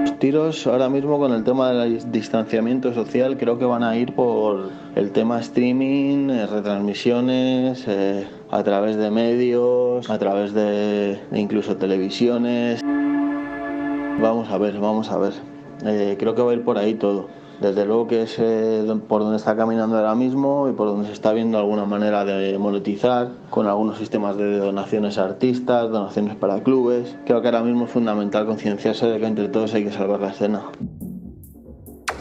Speaker 8: Los tiros ahora mismo con el tema del distanciamiento social creo que van a ir por el tema streaming, eh, retransmisiones, eh, a través de medios, a través de incluso televisiones. Vamos a ver, vamos a ver. Eh, creo que va a ir por ahí todo. Desde luego que es eh, por donde está caminando ahora mismo y por donde se está viendo alguna manera de monetizar con algunos sistemas de donaciones a artistas, donaciones para clubes. Creo que ahora mismo es fundamental concienciarse de que entre todos hay que salvar la escena.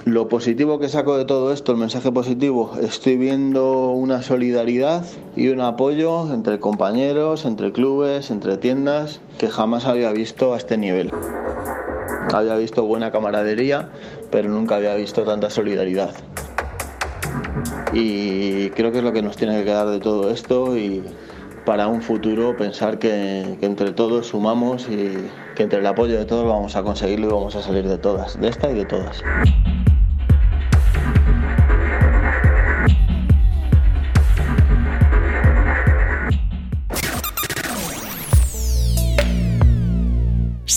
Speaker 8: Lo positivo que saco de todo esto, el mensaje positivo, estoy viendo una solidaridad y un apoyo entre compañeros, entre clubes, entre tiendas, que jamás había visto a este nivel. Había visto buena camaradería, pero nunca había visto tanta solidaridad. Y creo que es lo que nos tiene que quedar de todo esto y para un futuro pensar que, que entre todos sumamos y que entre el apoyo de todos vamos a conseguirlo y vamos a salir de todas, de esta y de todas.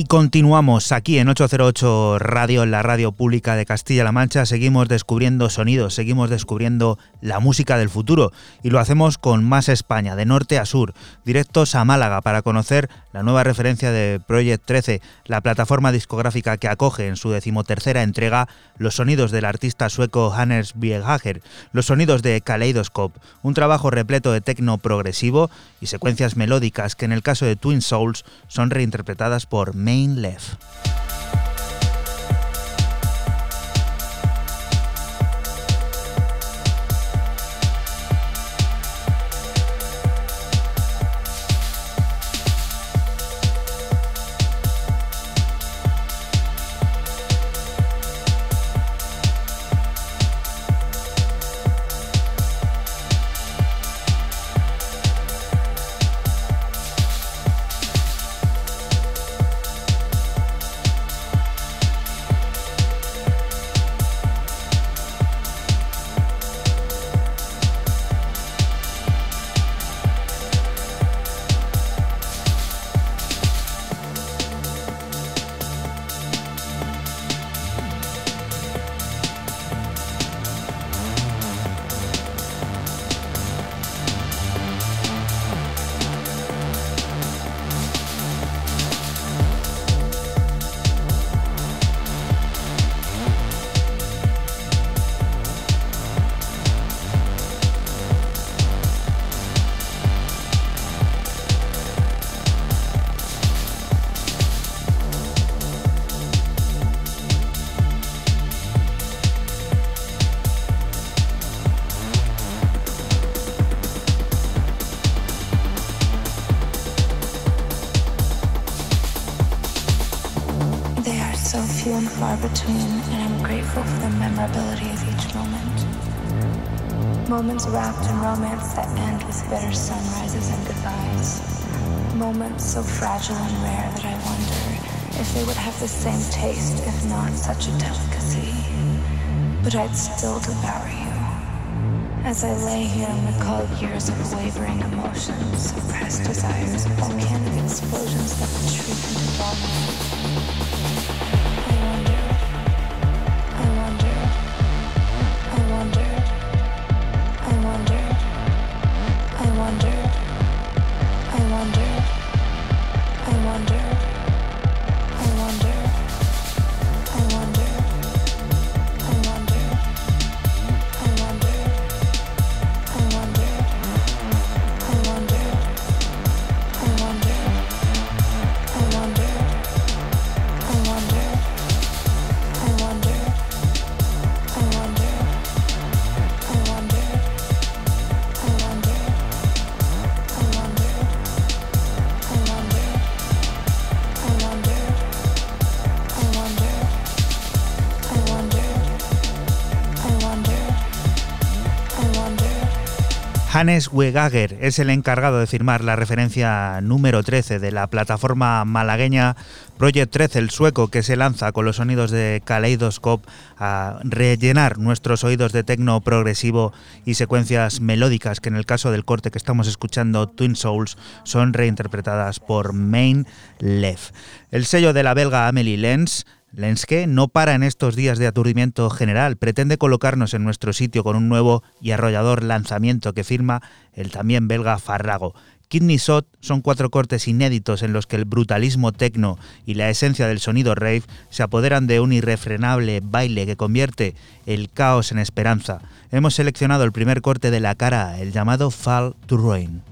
Speaker 1: Y continuamos aquí en 808 Radio, en la radio pública de Castilla-La Mancha. Seguimos descubriendo sonidos, seguimos descubriendo la música del futuro y lo hacemos con Más España, de norte a sur, directos a Málaga para conocer la nueva referencia de Project 13, la plataforma discográfica que acoge en su decimotercera entrega los sonidos del artista sueco Hannes Biehager, los sonidos de Kaleidoscope, un trabajo repleto de tecno progresivo y secuencias melódicas que en el caso de Twin Souls son reinterpretadas por Main Left.
Speaker 9: Damn, Nicole.
Speaker 1: Hannes Wegager es el encargado de firmar la referencia número 13 de la plataforma malagueña Project 13, el sueco que se lanza con los sonidos de Kaleidoscope a rellenar nuestros oídos de tecno progresivo y secuencias melódicas que en el caso del corte que estamos escuchando, Twin Souls, son reinterpretadas por Main Left. El sello de la belga Amelie Lenz Lenske no para en estos días de aturdimiento general, pretende colocarnos en nuestro sitio con un nuevo y arrollador lanzamiento que firma el también belga Farrago. Kidney Shot son cuatro cortes inéditos en los que el brutalismo tecno y la esencia del sonido rave se apoderan de un irrefrenable baile que convierte el caos en esperanza. Hemos seleccionado el primer corte de la cara, el llamado Fall to Ruin.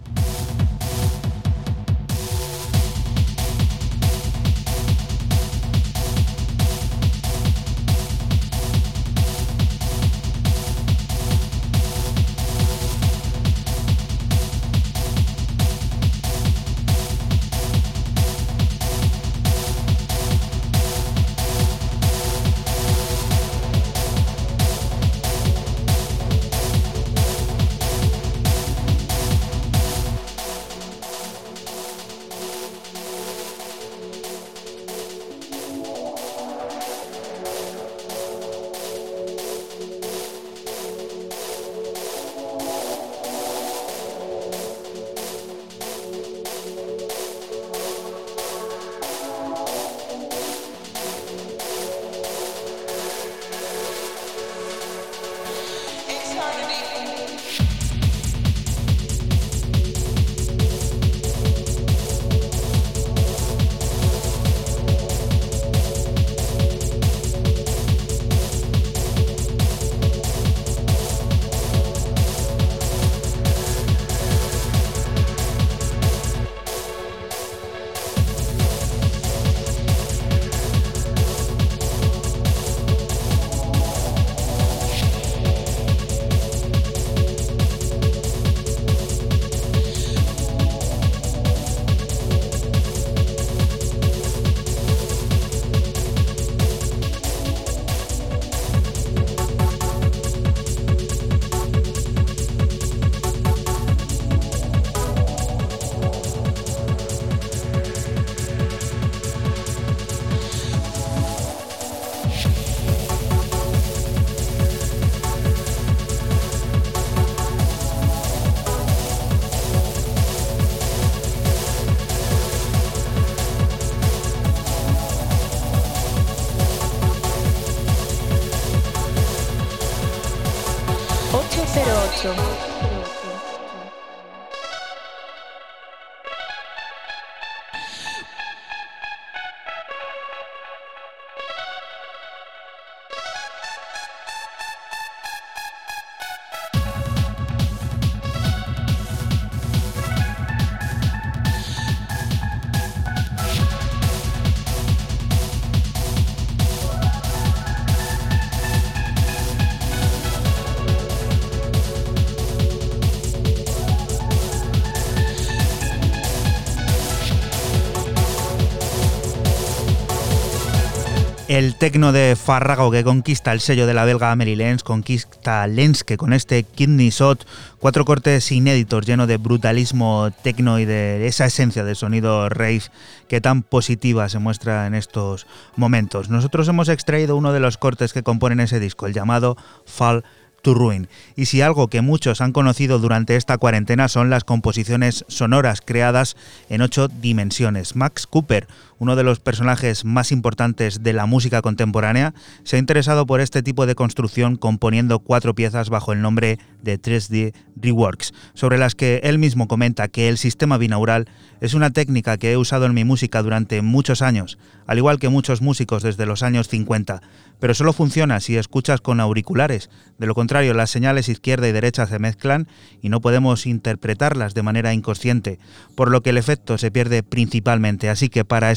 Speaker 6: El tecno de Farrago que conquista el sello de la belga Amelie Lenz, conquista Lenske con este Kidney Shot, cuatro cortes inéditos llenos de brutalismo tecno y de esa esencia de sonido rave que tan positiva se muestra en estos momentos. Nosotros hemos extraído uno de los cortes que componen ese disco, el llamado Fall to Ruin. Y si algo que muchos han conocido durante esta cuarentena son las composiciones sonoras creadas en ocho dimensiones. Max Cooper, uno de los personajes más importantes de la música contemporánea, se ha interesado por este tipo de construcción componiendo cuatro piezas bajo el nombre de 3D Reworks, sobre las que él mismo comenta que el sistema binaural es una técnica que he usado en mi música durante muchos años, al igual que muchos músicos desde los años 50, pero solo funciona si escuchas con auriculares, de lo contrario las señales izquierda y derecha se mezclan y no podemos interpretarlas de manera inconsciente, por lo que el efecto se pierde principalmente, así que para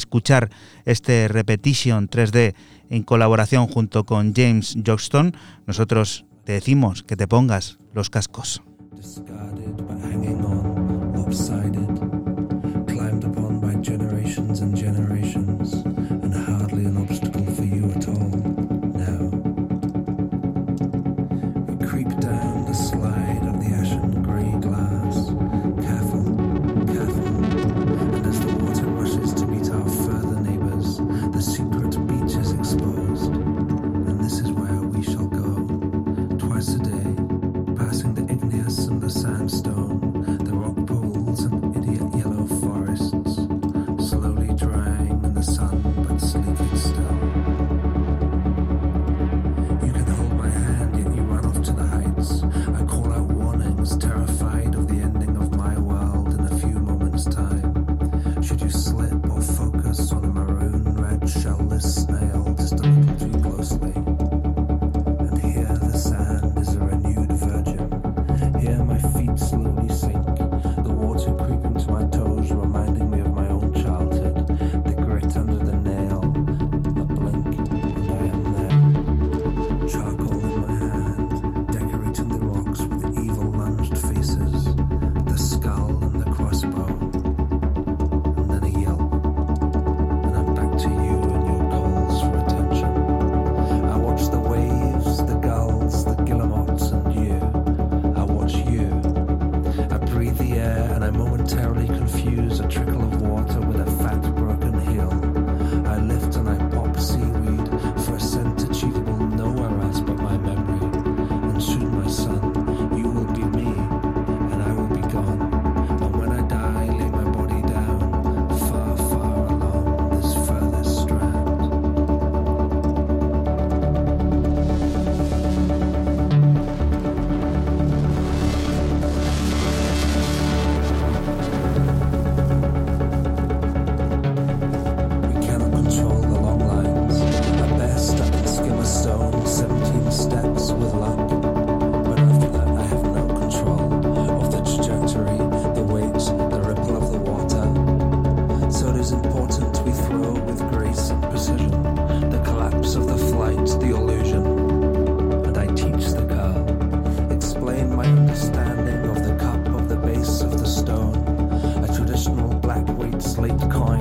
Speaker 6: este Repetition 3D en colaboración junto con James Johnston, nosotros te decimos que te pongas los cascos. I'm stuck. athlete con.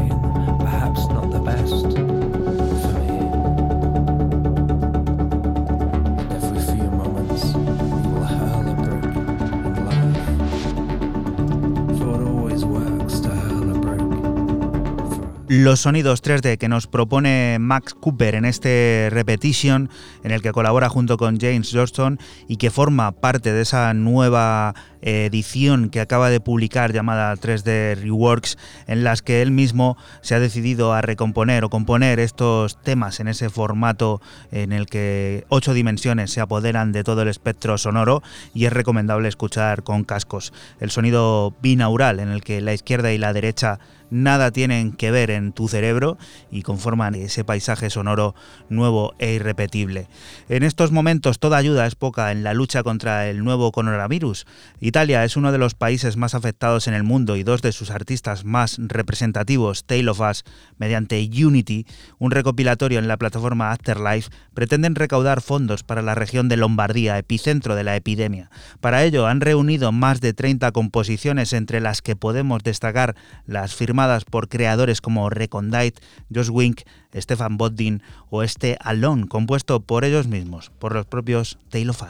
Speaker 6: Los sonidos 3D que nos propone Max Cooper en este Repetition, en el que colabora junto con James Johnston y que forma parte de esa nueva edición que acaba de publicar llamada 3D Reworks, en las que él mismo se ha decidido a recomponer o componer estos temas en ese formato en el que ocho dimensiones se apoderan de todo el espectro sonoro y es recomendable escuchar con cascos. El sonido binaural en el que la izquierda y la derecha nada tienen que ver en tu cerebro y conforman ese paisaje sonoro nuevo e irrepetible. En estos momentos toda ayuda es poca en la lucha contra el nuevo coronavirus Italia es uno de los países más afectados en el mundo y dos de sus artistas más representativos, Tale of Us, mediante Unity, un recopilatorio en la plataforma Afterlife, pretenden recaudar fondos para la región de Lombardía, epicentro de la epidemia. Para ello han reunido más de 30 composiciones entre las que podemos destacar las firmas
Speaker 1: por creadores como Recondite, Josh Wink, Stefan Boddin o este Alone, compuesto por ellos mismos, por los propios Tale of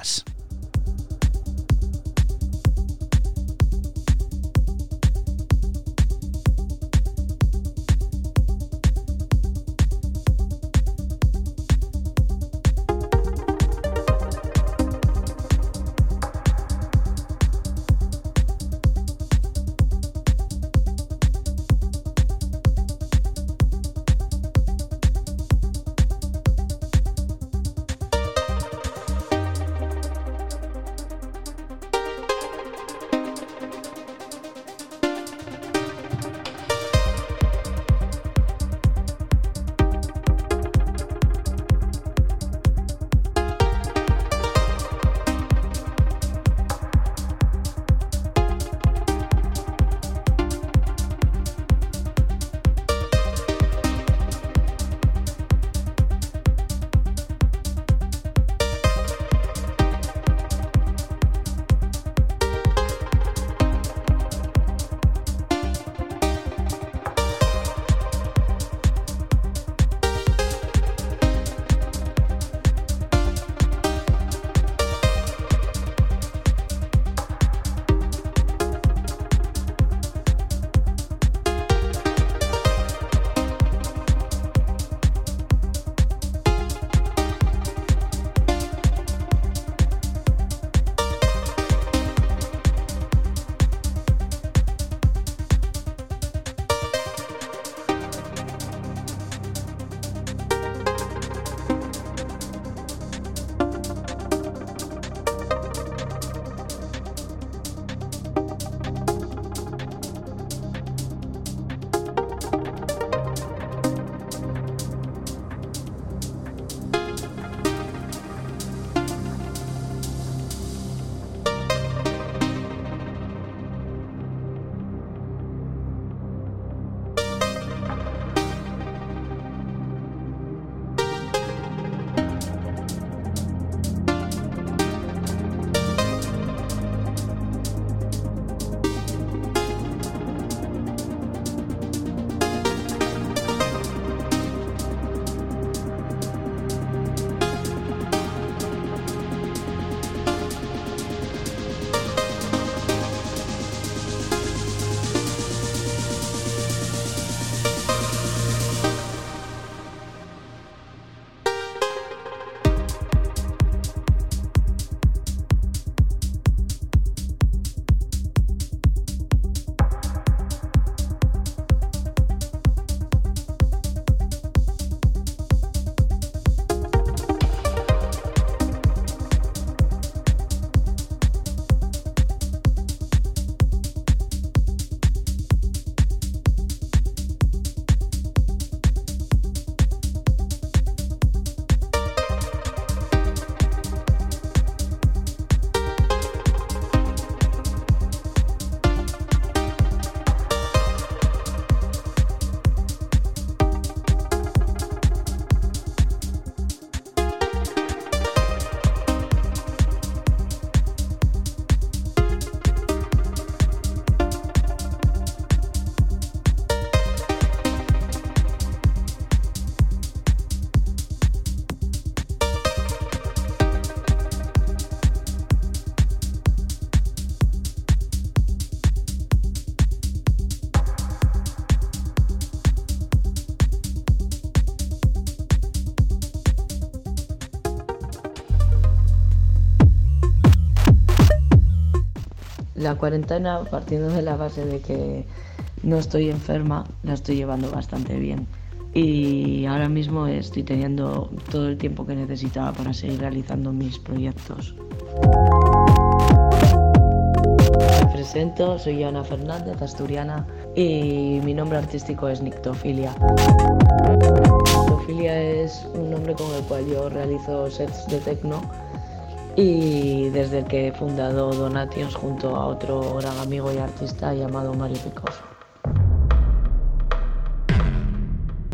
Speaker 10: La cuarentena, partiendo de la base de que no estoy enferma, la estoy llevando bastante bien. Y ahora mismo estoy teniendo todo el tiempo que necesitaba para seguir realizando mis proyectos. Me presento, soy Ana Fernández, asturiana, y mi nombre artístico es Nictofilia. Nictofilia es un nombre con el cual yo realizo sets de techno y desde el que he fundado Donations junto a otro gran amigo y artista llamado Mario Picoso.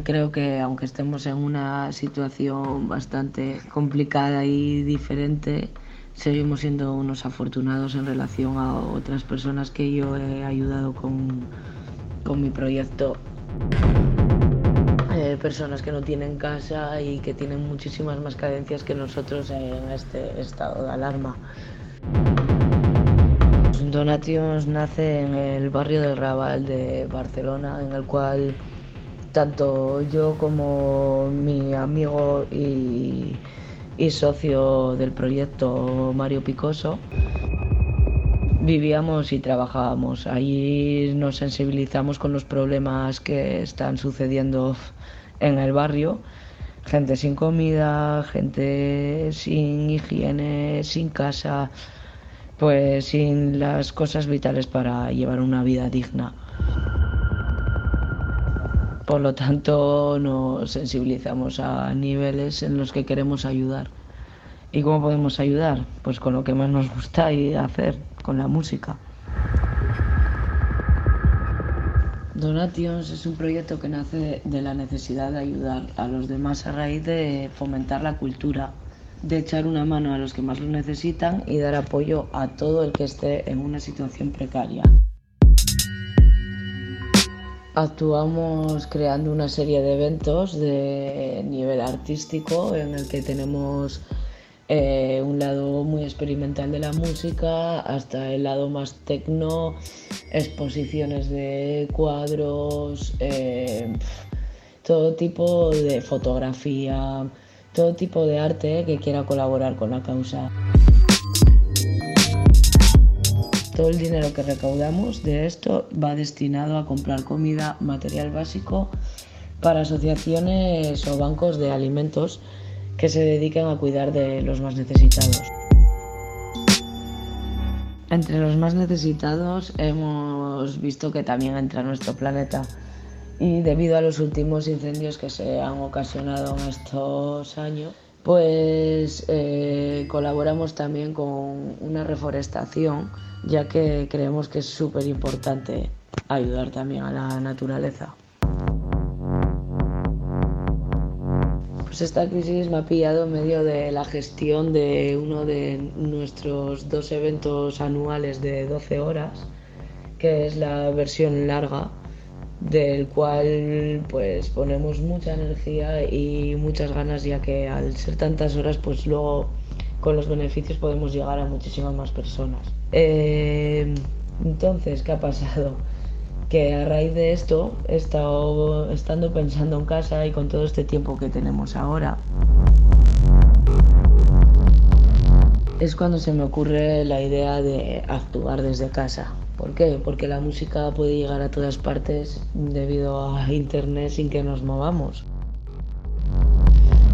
Speaker 10: Creo que aunque estemos en una situación bastante complicada y diferente, seguimos siendo unos afortunados en relación a otras personas que yo he ayudado con, con mi proyecto personas que no tienen casa y que tienen muchísimas más carencias que nosotros en este estado de alarma. Donations nace en el barrio del Raval de Barcelona, en el cual tanto yo como mi amigo y, y socio del proyecto Mario Picoso vivíamos y trabajábamos. Ahí nos sensibilizamos con los problemas que están sucediendo en el barrio. Gente sin comida, gente sin higiene, sin casa, pues sin las cosas vitales para llevar una vida digna. Por lo tanto, nos sensibilizamos a niveles en los que queremos ayudar. ¿Y cómo podemos ayudar? Pues con lo que más nos gusta y hacer, con la música. Donations es un proyecto que nace de la necesidad de ayudar a los demás a raíz de fomentar la cultura, de echar una mano a los que más lo necesitan y dar apoyo a todo el que esté en una situación precaria. Actuamos creando una serie de eventos de nivel artístico en el que tenemos eh, un lado muy experimental de la música hasta el lado más tecno, exposiciones de cuadros, eh, todo tipo de fotografía, todo tipo de arte que quiera colaborar con la causa. Todo el dinero que recaudamos de esto va destinado a comprar comida, material básico para asociaciones o bancos de alimentos que se dediquen a cuidar de los más necesitados. Entre los más necesitados hemos visto que también entra nuestro planeta y debido a los últimos incendios que se han ocasionado en estos años, pues eh, colaboramos también con una reforestación, ya que creemos que es súper importante ayudar también a la naturaleza. Pues esta crisis me ha pillado en medio de la gestión de uno de nuestros dos eventos anuales de 12 horas, que es la versión larga, del cual pues ponemos mucha energía y muchas ganas, ya que al ser tantas horas, pues luego con los beneficios podemos llegar a muchísimas más personas. Eh, entonces, ¿qué ha pasado? Que a raíz de esto he estado estando pensando en casa y con todo este tiempo que tenemos ahora es cuando se me ocurre la idea de actuar desde casa. ¿Por qué? Porque la música puede llegar a todas partes debido a internet sin que nos movamos.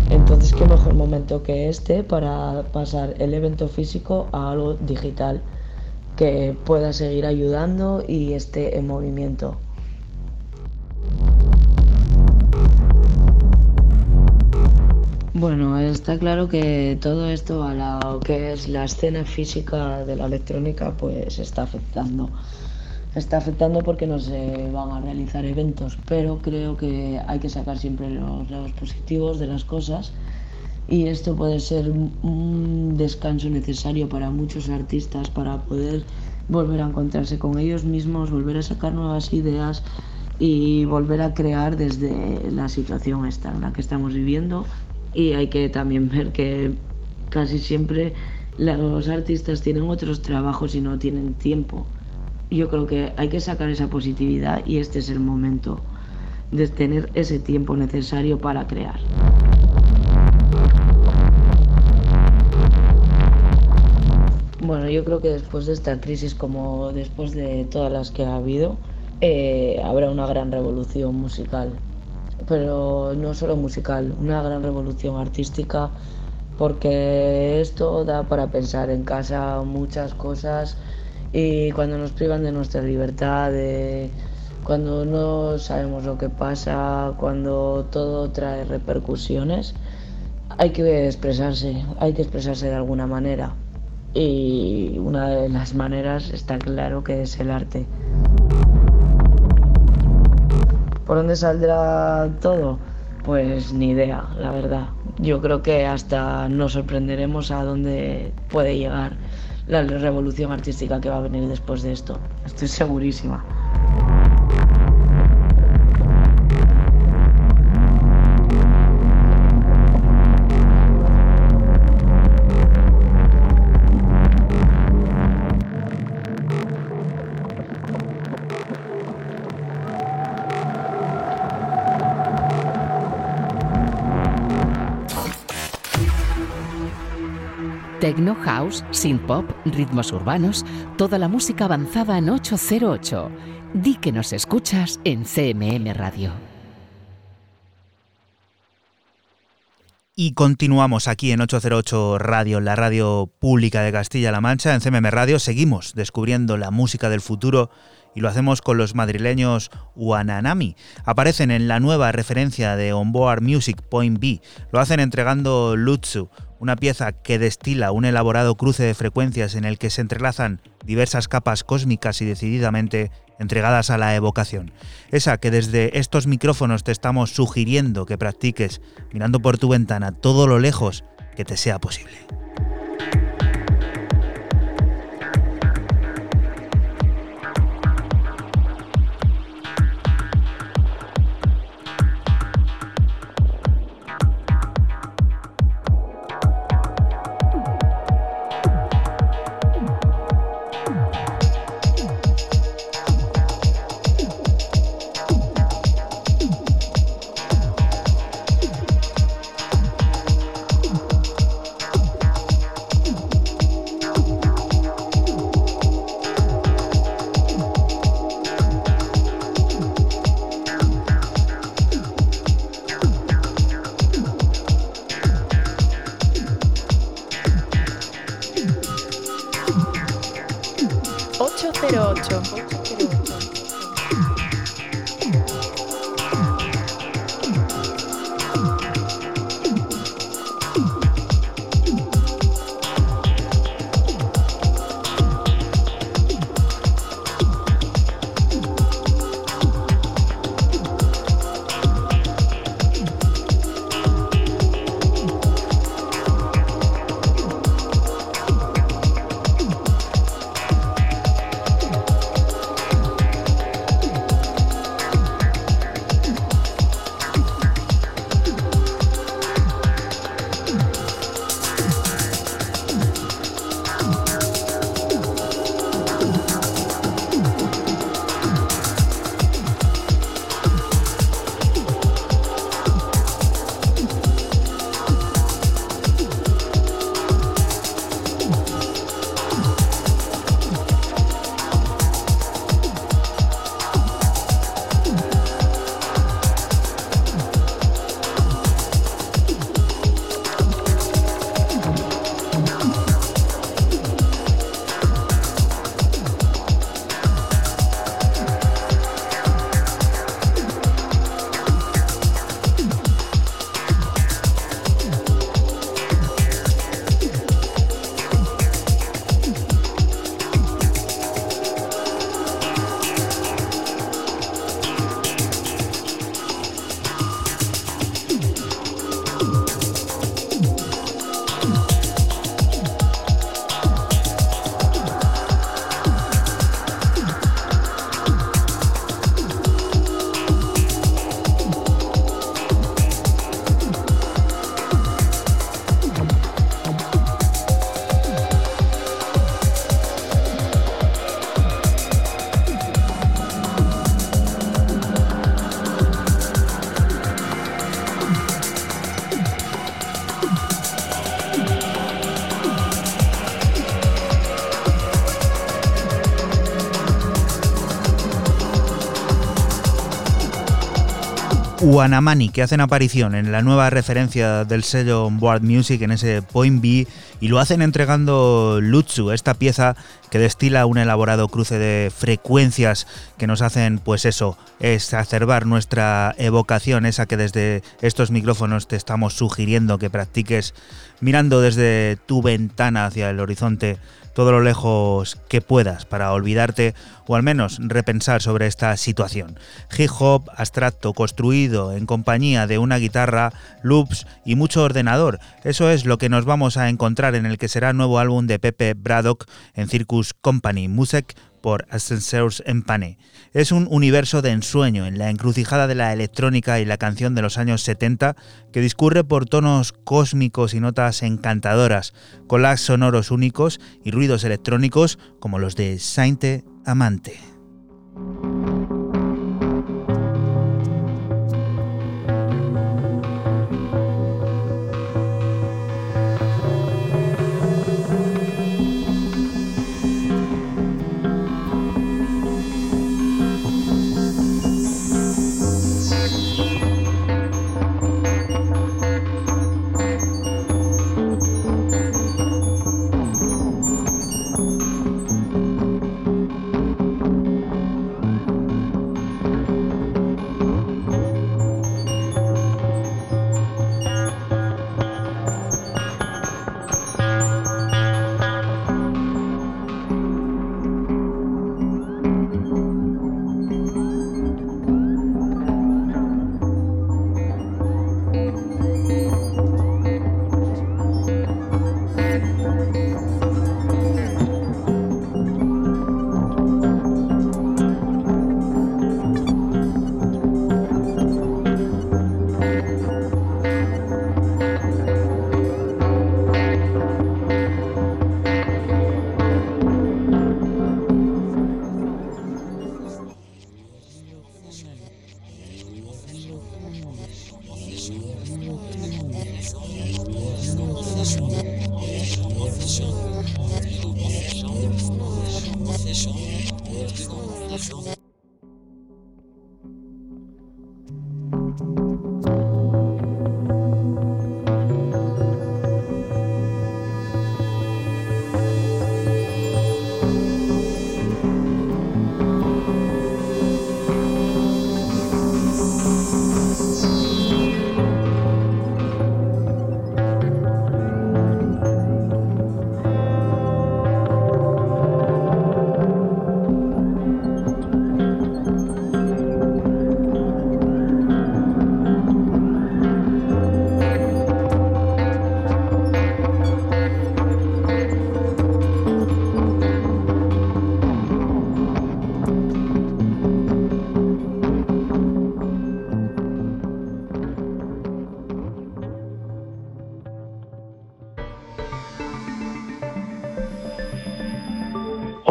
Speaker 10: Entonces, ¿qué mejor momento que este para pasar el evento físico a algo digital? Que pueda seguir ayudando y esté en movimiento. Bueno, está claro que todo esto a lo que es la escena física de la electrónica pues está afectando. Está afectando porque no se van a realizar eventos, pero creo que hay que sacar siempre los lados positivos de las cosas y esto puede ser un descanso necesario para muchos artistas para poder volver a encontrarse con ellos mismos, volver a sacar nuevas ideas y volver a crear desde la situación esta en la que estamos viviendo y hay que también ver que casi siempre los artistas tienen otros trabajos y no tienen tiempo. Yo creo que hay que sacar esa positividad y este es el momento de tener ese tiempo necesario para crear. Bueno, yo creo que después de esta crisis, como después de todas las que ha habido, eh, habrá una gran revolución musical. Pero no solo musical, una gran revolución artística, porque esto da para pensar en casa muchas cosas y cuando nos privan de nuestra libertad, cuando no sabemos lo que pasa, cuando todo trae repercusiones, hay que expresarse, hay que expresarse de alguna manera y una de las maneras está claro que es el arte. ¿Por dónde saldrá todo? Pues ni idea, la verdad. Yo creo que hasta nos sorprenderemos a dónde puede llegar la revolución artística que va a venir después de esto. Estoy segurísima.
Speaker 11: Techno, house, synth pop, ritmos urbanos, toda la música avanzada en 808. Di que nos escuchas en CMM Radio.
Speaker 7: Y continuamos aquí en 808 Radio, la radio pública de Castilla-La Mancha, en CMM Radio. Seguimos descubriendo la música del futuro y lo hacemos con los madrileños Wananami. Aparecen en la nueva referencia de Onboard Music Point B. Lo hacen entregando Lutsu, una pieza que destila un elaborado cruce de frecuencias en el que se entrelazan diversas capas cósmicas y decididamente entregadas a la evocación. Esa que desde estos micrófonos te estamos sugiriendo que practiques mirando por tu ventana todo lo lejos que te sea posible.
Speaker 1: Wanamani, que hacen aparición en la nueva referencia del sello Board Music en ese Point B y lo hacen entregando Lutsu, esta pieza que destila un elaborado cruce de frecuencias que nos hacen, pues eso, exacerbar nuestra evocación, esa que desde estos micrófonos te estamos sugiriendo que practiques mirando desde tu ventana hacia el horizonte todo lo lejos que puedas para olvidarte o al menos repensar sobre esta situación. Hip hop abstracto construido en compañía de una guitarra, loops y mucho ordenador. Eso es lo que nos vamos a encontrar en el que será nuevo álbum de Pepe Braddock en Circus Company Music por Ascensors en Pane. Es un universo de ensueño en la encrucijada de la electrónica y la canción de los años 70 que discurre por tonos cósmicos y notas encantadoras, con las sonoros únicos y ruidos electrónicos como los de Sainte Amante.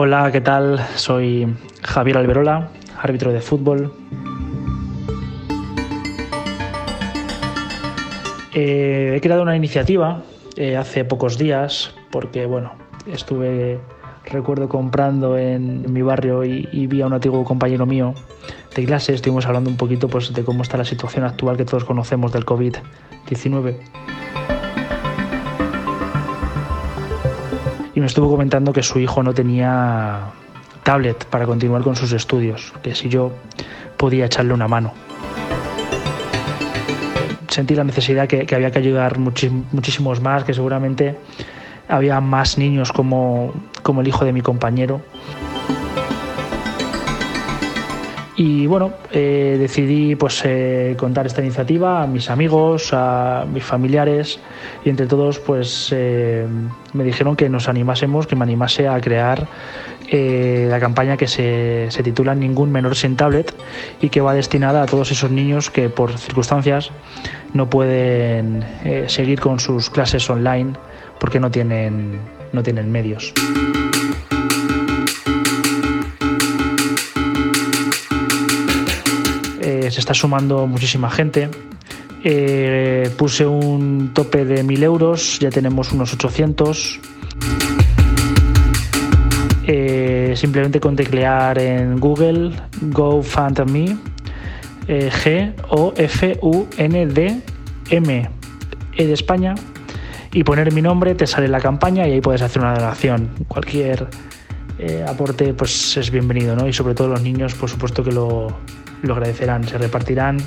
Speaker 12: Hola, ¿qué tal? Soy Javier Alberola, árbitro de fútbol. Eh, he creado una iniciativa eh, hace pocos días porque, bueno, estuve, recuerdo, comprando en, mi barrio y, y, vi a un antiguo compañero mío de clase. Estuvimos hablando un poquito pues, de cómo está la situación actual que todos conocemos del COVID-19. Me estuvo comentando que su hijo no tenía tablet para continuar con sus estudios, que si yo podía echarle una mano. Sentí la necesidad que, había que ayudar muchísimos más, que seguramente había más niños como, como el hijo de mi compañero Y bueno, eh, decidí pues, eh, contar esta iniciativa a mis amigos, a mis familiares y entre todos pues, eh, me dijeron que nos animásemos, que me animase a crear la campaña que se, se, titula Ningún menor sin tablet y que va destinada a todos esos niños que por circunstancias no pueden seguir con sus clases online porque no tienen, no tienen medios. Está sumando muchísima gente. Eh, puse un tope de 1000 euros, ya tenemos unos 800. Eh, simplemente con teclear en Google GoFundMe, eh, G O F U N D M E de España y poner mi nombre, te sale la campaña y ahí puedes hacer una donación. Cualquier aporte pues es bienvenido, ¿no? Y sobre todo los niños, por supuesto que lo, lo agradecerán. Se repartirán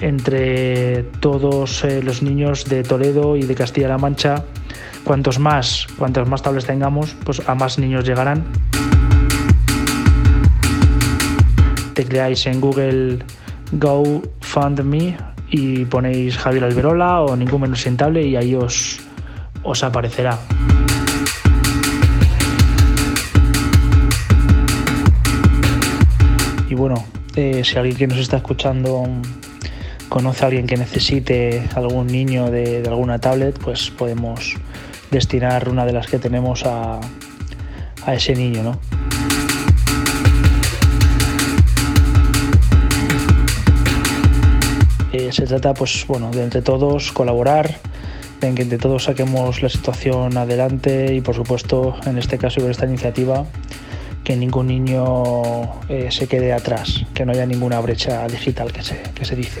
Speaker 12: entre todos eh, los niños de Toledo y de Castilla-La Mancha. Cuantos más, cuantos más tablets tengamos, pues a más niños llegarán. Tecleáis en Google GoFundMe y ponéis Javier Alberola o ningún menos sin tablet y ahí os, os aparecerá. Y bueno, eh, si alguien que nos está escuchando conoce a alguien que necesite algún niño de, alguna tablet, pues podemos destinar una de las que tenemos a, ese niño, ¿no? Eh, se trata, pues bueno, de entre todos colaborar, en que entre todos saquemos la situación adelante y, por supuesto, en este caso con esta iniciativa, que ningún niño eh, se quede atrás, que no haya ninguna brecha digital que se, que se dice.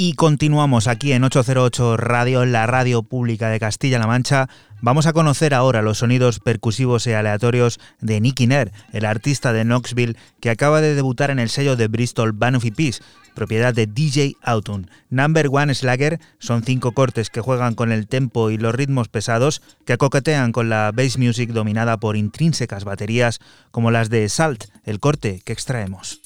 Speaker 1: Y continuamos aquí en 808 Radio, la radio pública de Castilla-La Mancha. Vamos a conocer ahora los sonidos percusivos y aleatorios de Nicky Nair, el artista de Knoxville que acaba de debutar en el sello de Bristol Banffy Peace, propiedad de DJ Autun. Number One Slagger son cinco cortes que juegan con el tempo y los ritmos pesados que coquetean con la bass music dominada por intrínsecas baterías como las de Salt, el corte que extraemos.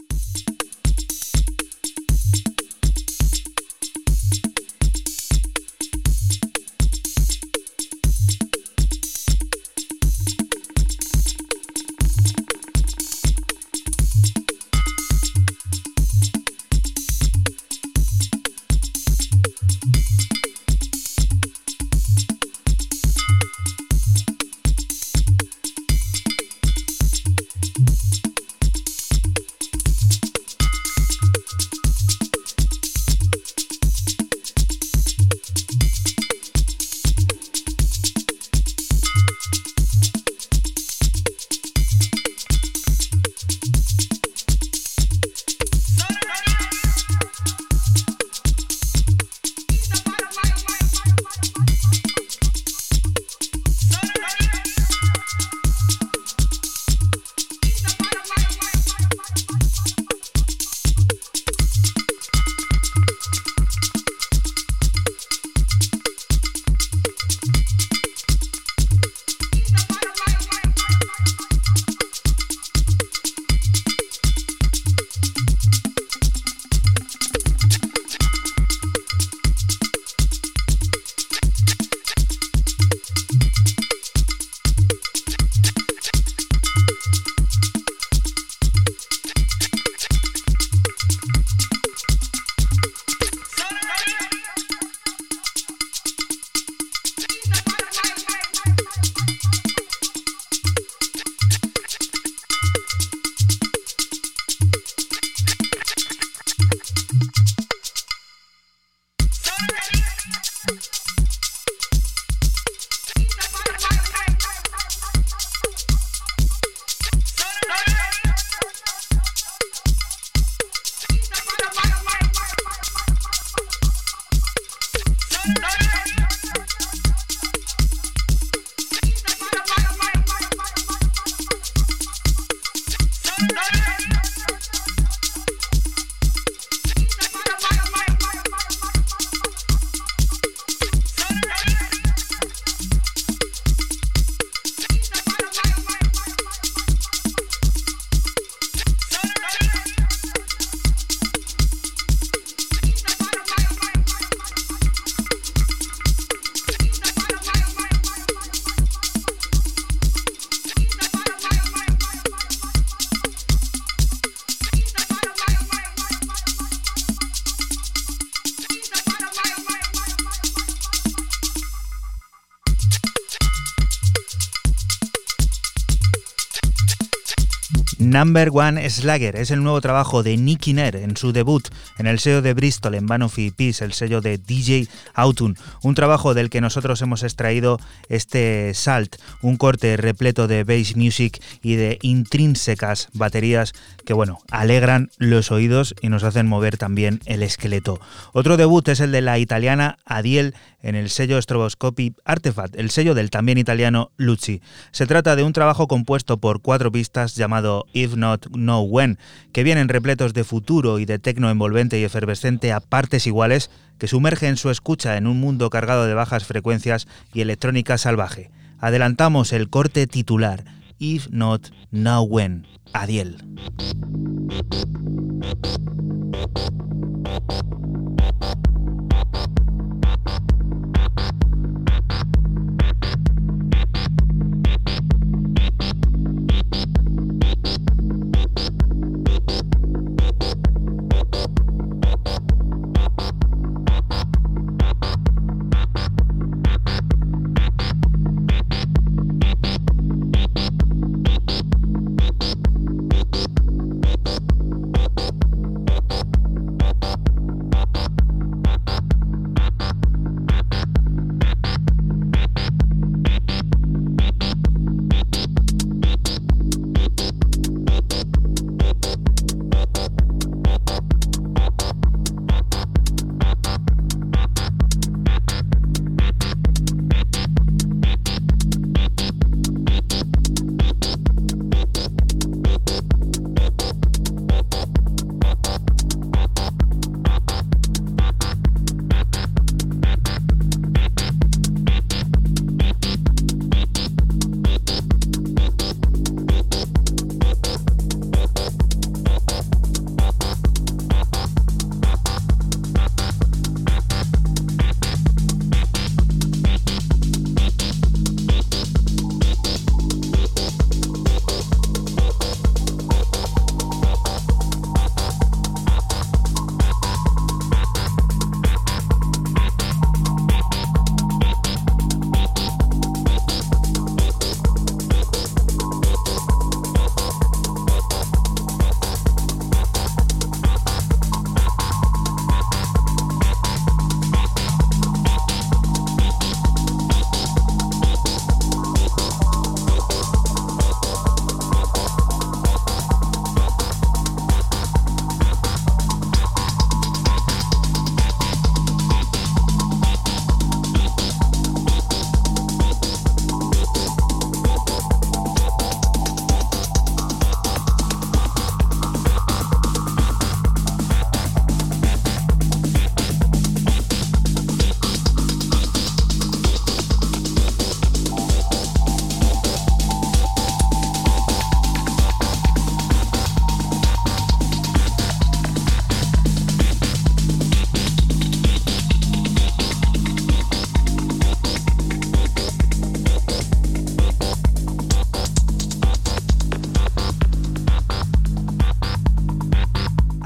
Speaker 1: Number One Slagger es el nuevo trabajo de Nicky Nair en su debut en el sello de Bristol en Banffy Peace, el sello de DJ Autun, un trabajo del que nosotros hemos extraído este Salt, un corte repleto de bass music y de intrínsecas baterías que bueno, alegran los oídos y nos hacen mover también el esqueleto. Otro debut es el de la italiana Adiel en el sello Stroboscopy Artefact, el sello del también italiano Lucci. Se trata de un trabajo compuesto por cuatro pistas llamado If Not Know When, que vienen repletos de futuro y de tecno envolvente y efervescente a partes iguales que sumerge en su escucha en un mundo cargado de bajas frecuencias y electrónica salvaje. Adelantamos el corte titular, If Not, Now When, Adiel.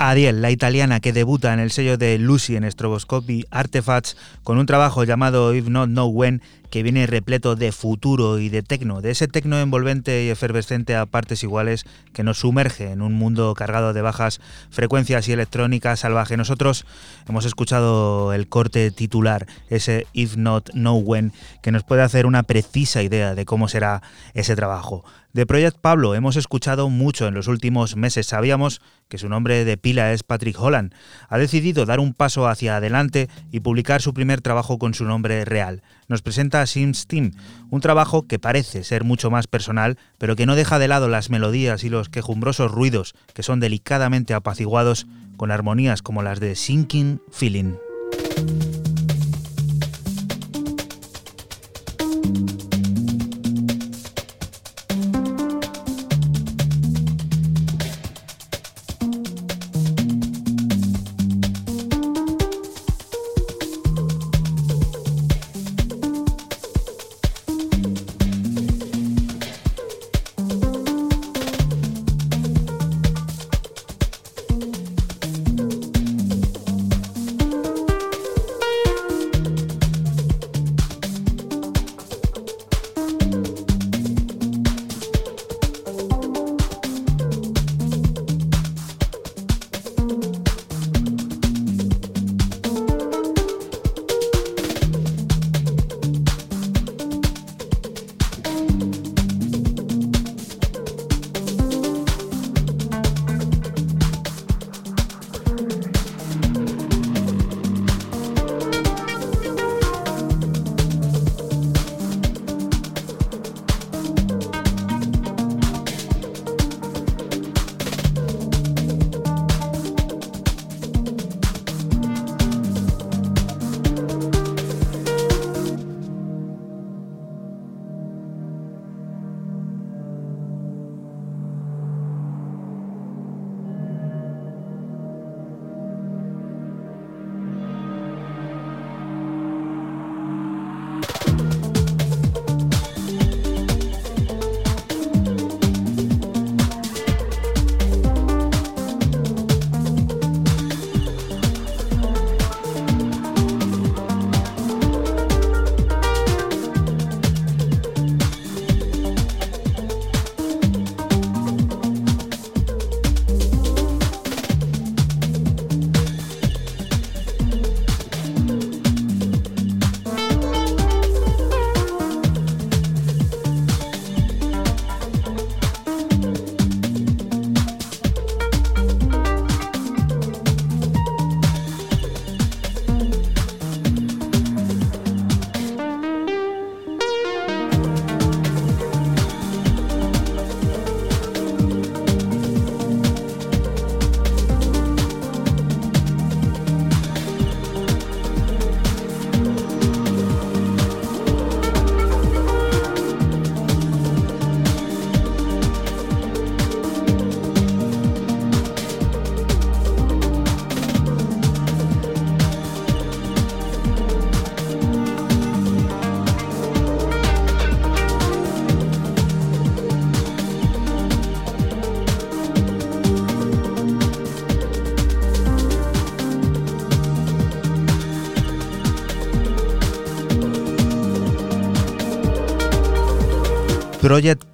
Speaker 1: Adiel, la italiana que debuta en el sello de Lucy en Stroboscopy Artifacts con un trabajo llamado If Not Know When que viene repleto de futuro y de tecno, de ese tecno envolvente y efervescente a partes iguales que nos sumerge en un mundo cargado de bajas frecuencias y electrónica salvaje. Nosotros hemos escuchado el corte titular, ese If Not Know When, que nos puede hacer una precisa idea de cómo será ese trabajo. De Project Pablo hemos escuchado mucho en los últimos meses. Sabíamos que su nombre de pila es Patrick Holland. Ha decidido dar un paso hacia adelante y publicar su primer trabajo con su nombre real. Nos presenta Sims Team, un trabajo que parece ser mucho más personal, pero que no deja de lado las melodías y los quejumbrosos ruidos que son delicadamente apaciguados con armonías como las de Sinking Feeling.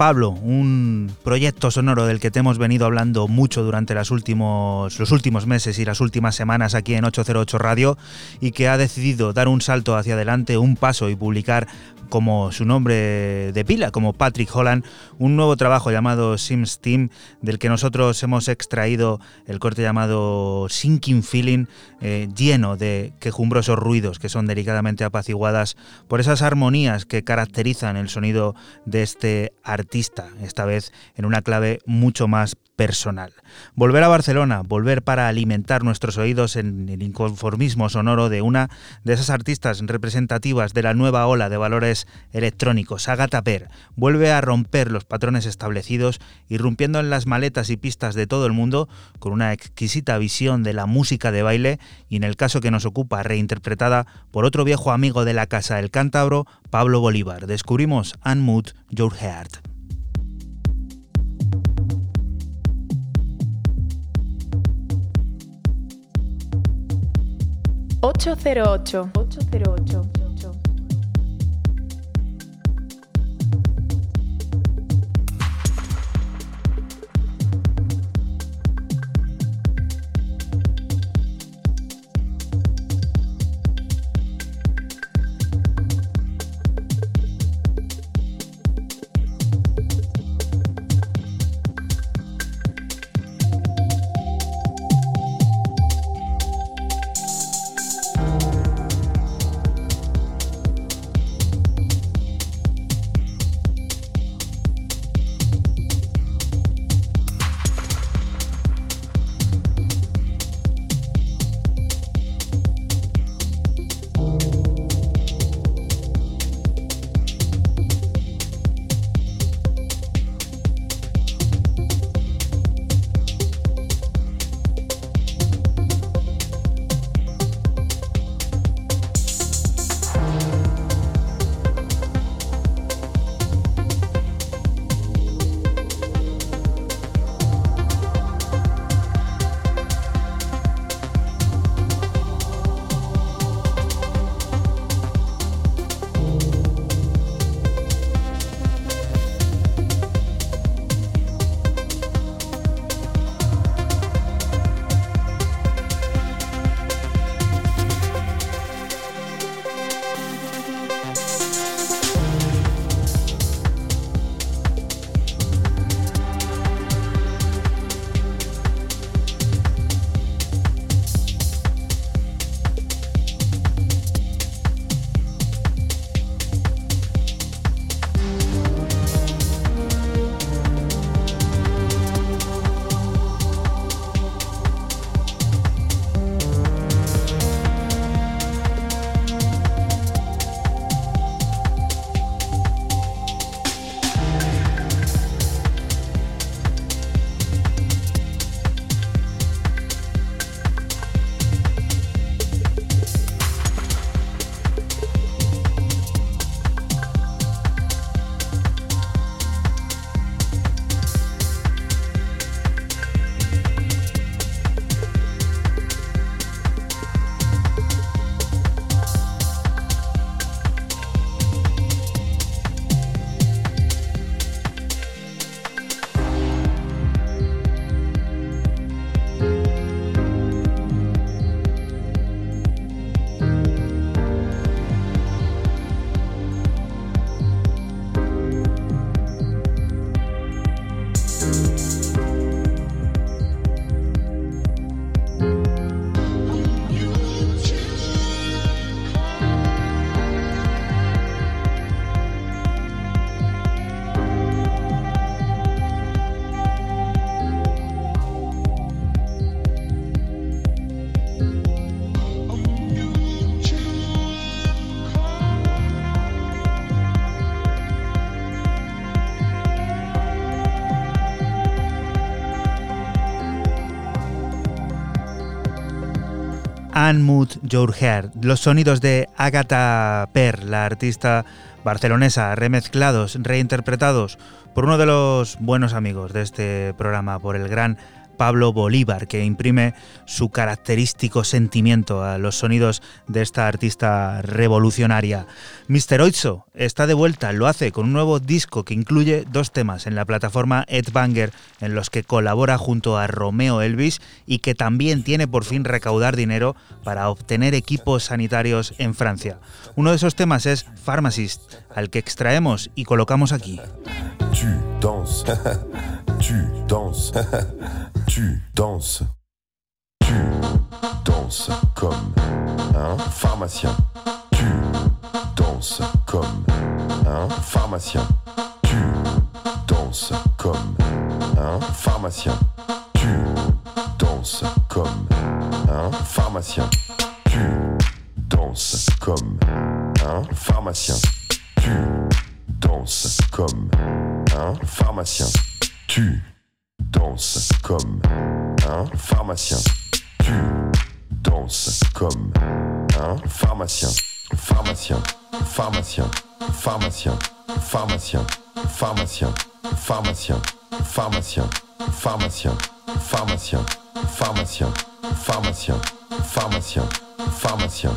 Speaker 1: Pablo, un proyecto sonoro del que te hemos venido hablando mucho durante los últimos meses y las últimas semanas aquí en 808 Radio y que ha decidido dar un salto hacia adelante, un paso y publicar como su nombre de pila, como Patrick Holland, un nuevo trabajo llamado Sims Team, del que nosotros hemos extraído el corte llamado Sinking Feeling, eh, lleno de quejumbrosos ruidos que son delicadamente apaciguadas por esas armonías que caracterizan el sonido de este artista, esta vez en una clave mucho más personal. Volver a Barcelona, volver para alimentar nuestros oídos en el inconformismo sonoro de una de esas artistas representativas de la nueva ola de valores electrónicos, Agatha Per, vuelve a romper los patrones establecidos, irrumpiendo en las maletas y pistas de todo el mundo con una exquisita visión de la música de baile y en el caso que nos ocupa reinterpretada por otro viejo amigo de la casa, el cántabro Pablo Bolívar. Descubrimos Unmood Your Heart.
Speaker 7: 808. 808.
Speaker 1: Los sonidos de Agatha Per, la artista barcelonesa, remezclados, reinterpretados por uno de los buenos amigos de este programa, por el gran Pablo Bolívar, que imprime su característico sentimiento a los sonidos de esta artista revolucionaria. Mr. Oizo está de vuelta, lo hace con un nuevo disco que incluye dos temas en la plataforma Edbanger, en los que colabora junto a Romeo Elvis y que también tiene por fin recaudar dinero para obtener equipos sanitarios en Francia. Uno de esos temas es Pharmacist, al que extraemos y colocamos aquí.
Speaker 13: tu danses, [LAUGHS] [LAUGHS] tu danses, tu danses. Comme un pharmacien, tu danses comme un pharmacien, tu danses comme un pharmacien, tu danses comme un pharmacien, tu danses comme un pharmacien, tu danses comme un pharmacien. Tu danses comme un pharmacien. Tu danses comme un pharmacien. Pharmacien, pharmacien, pharmacien, pharmacien, pharmacien, pharmacien, pharmacien, pharmacien, pharmacien, pharmacien, pharmacien, pharmacien, pharmacien,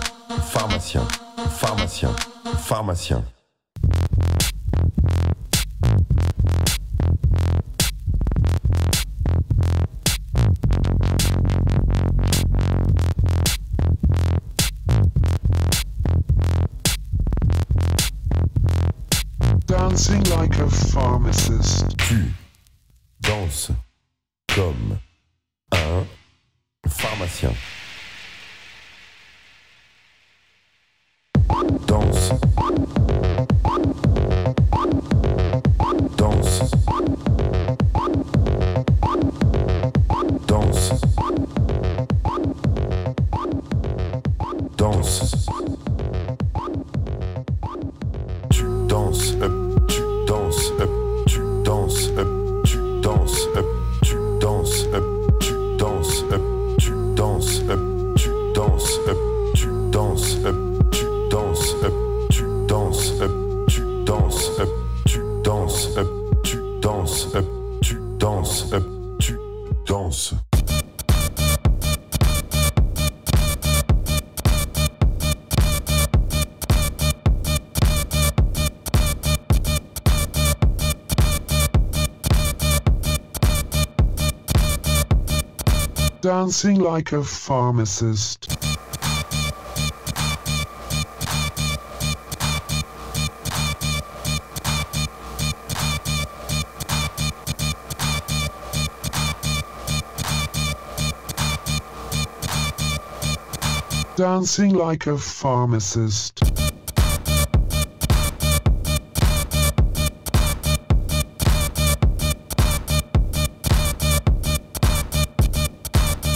Speaker 13: pharmacien, pharmacien, pharmacien. Dancing like a pharmacist. Tu danses comme un pharmacien. Danse. Tu danses up, tu danses up, danses up, euh, tu danses. Dancing like a pharmacist. Dancing like a pharmacist.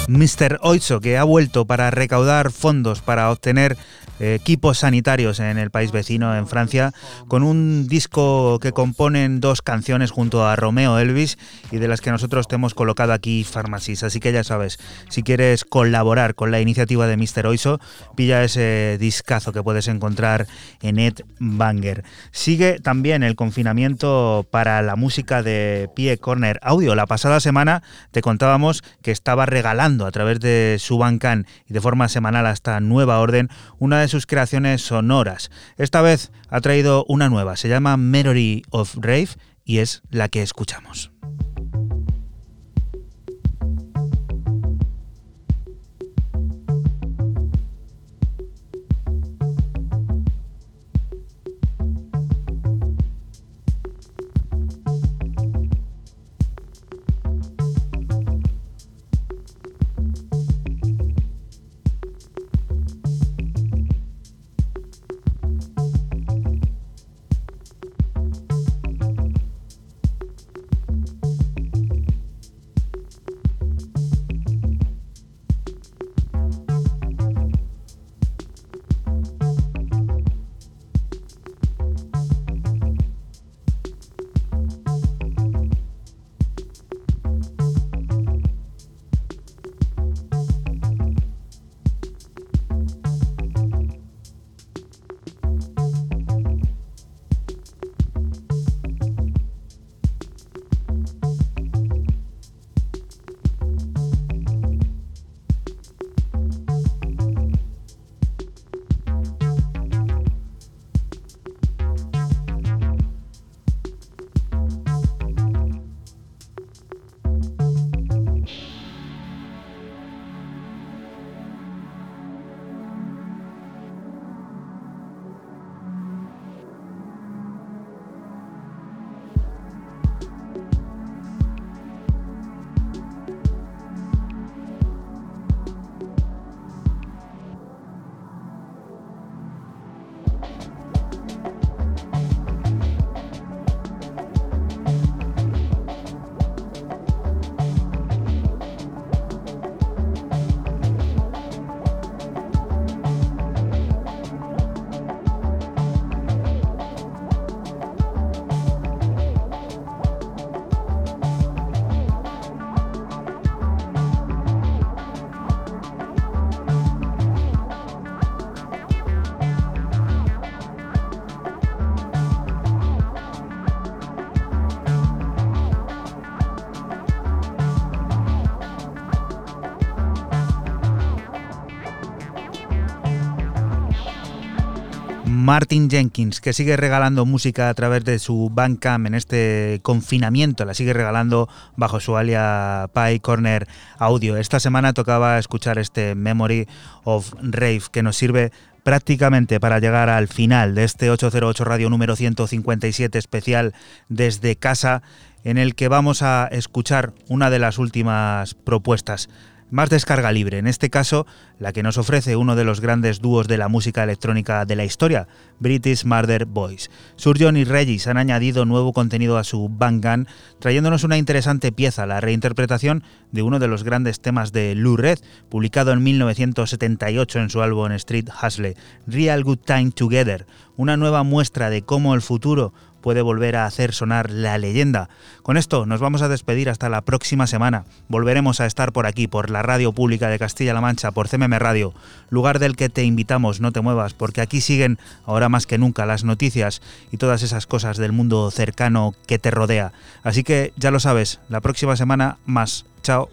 Speaker 1: Mr. Oizo, que ha vuelto para recaudar fondos para obtener eh, equipos sanitarios en el país vecino, en Francia, con un disco que componen dos canciones junto a Romeo Elvis y de las que nosotros te hemos colocado aquí Pharmacies. Así que ya sabes, si quieres colaborar con la iniciativa de Mr. Oizo, pilla ese discazo que puedes encontrar en Ed Banger. Sigue también el confinamiento para la música de Pie Corner Audio. La pasada semana te contábamos que estaba regalando a través de su Bandcamp y de forma semanal hasta Nueva Orden una de sus creaciones sonoras. Esta vez ha traído una nueva, se llama Memory of Rave y es la que escuchamos. Martin Jenkins, que sigue regalando música a través de su Bandcamp en este confinamiento, la sigue regalando bajo su alia Pi Corner Audio. Esta semana tocaba escuchar este Memory of Rave que nos sirve prácticamente para llegar al final de este 808 Radio número 157 especial desde casa en el que vamos a escuchar una de las últimas propuestas más descarga libre, en este caso la que nos ofrece uno de los grandes dúos de la música electrónica de la historia, British Murder Boys. Surgeon y Regis han añadido nuevo contenido a su Gun, trayéndonos una interesante pieza, la reinterpretación de uno de los grandes temas de Lou Red, publicado en 1978 en su álbum Street Hustle, Real Good Time Together, una nueva muestra de cómo el futuro puede volver a hacer sonar la leyenda. Con esto nos vamos a despedir hasta la próxima semana. Volveremos a estar por aquí, por la radio pública de Castilla-La Mancha, por CMM Radio, lugar del que te invitamos, no te muevas, porque aquí siguen ahora más que nunca las noticias y todas esas cosas del mundo cercano que te rodea. Así que ya lo sabes, la próxima semana más. Chao.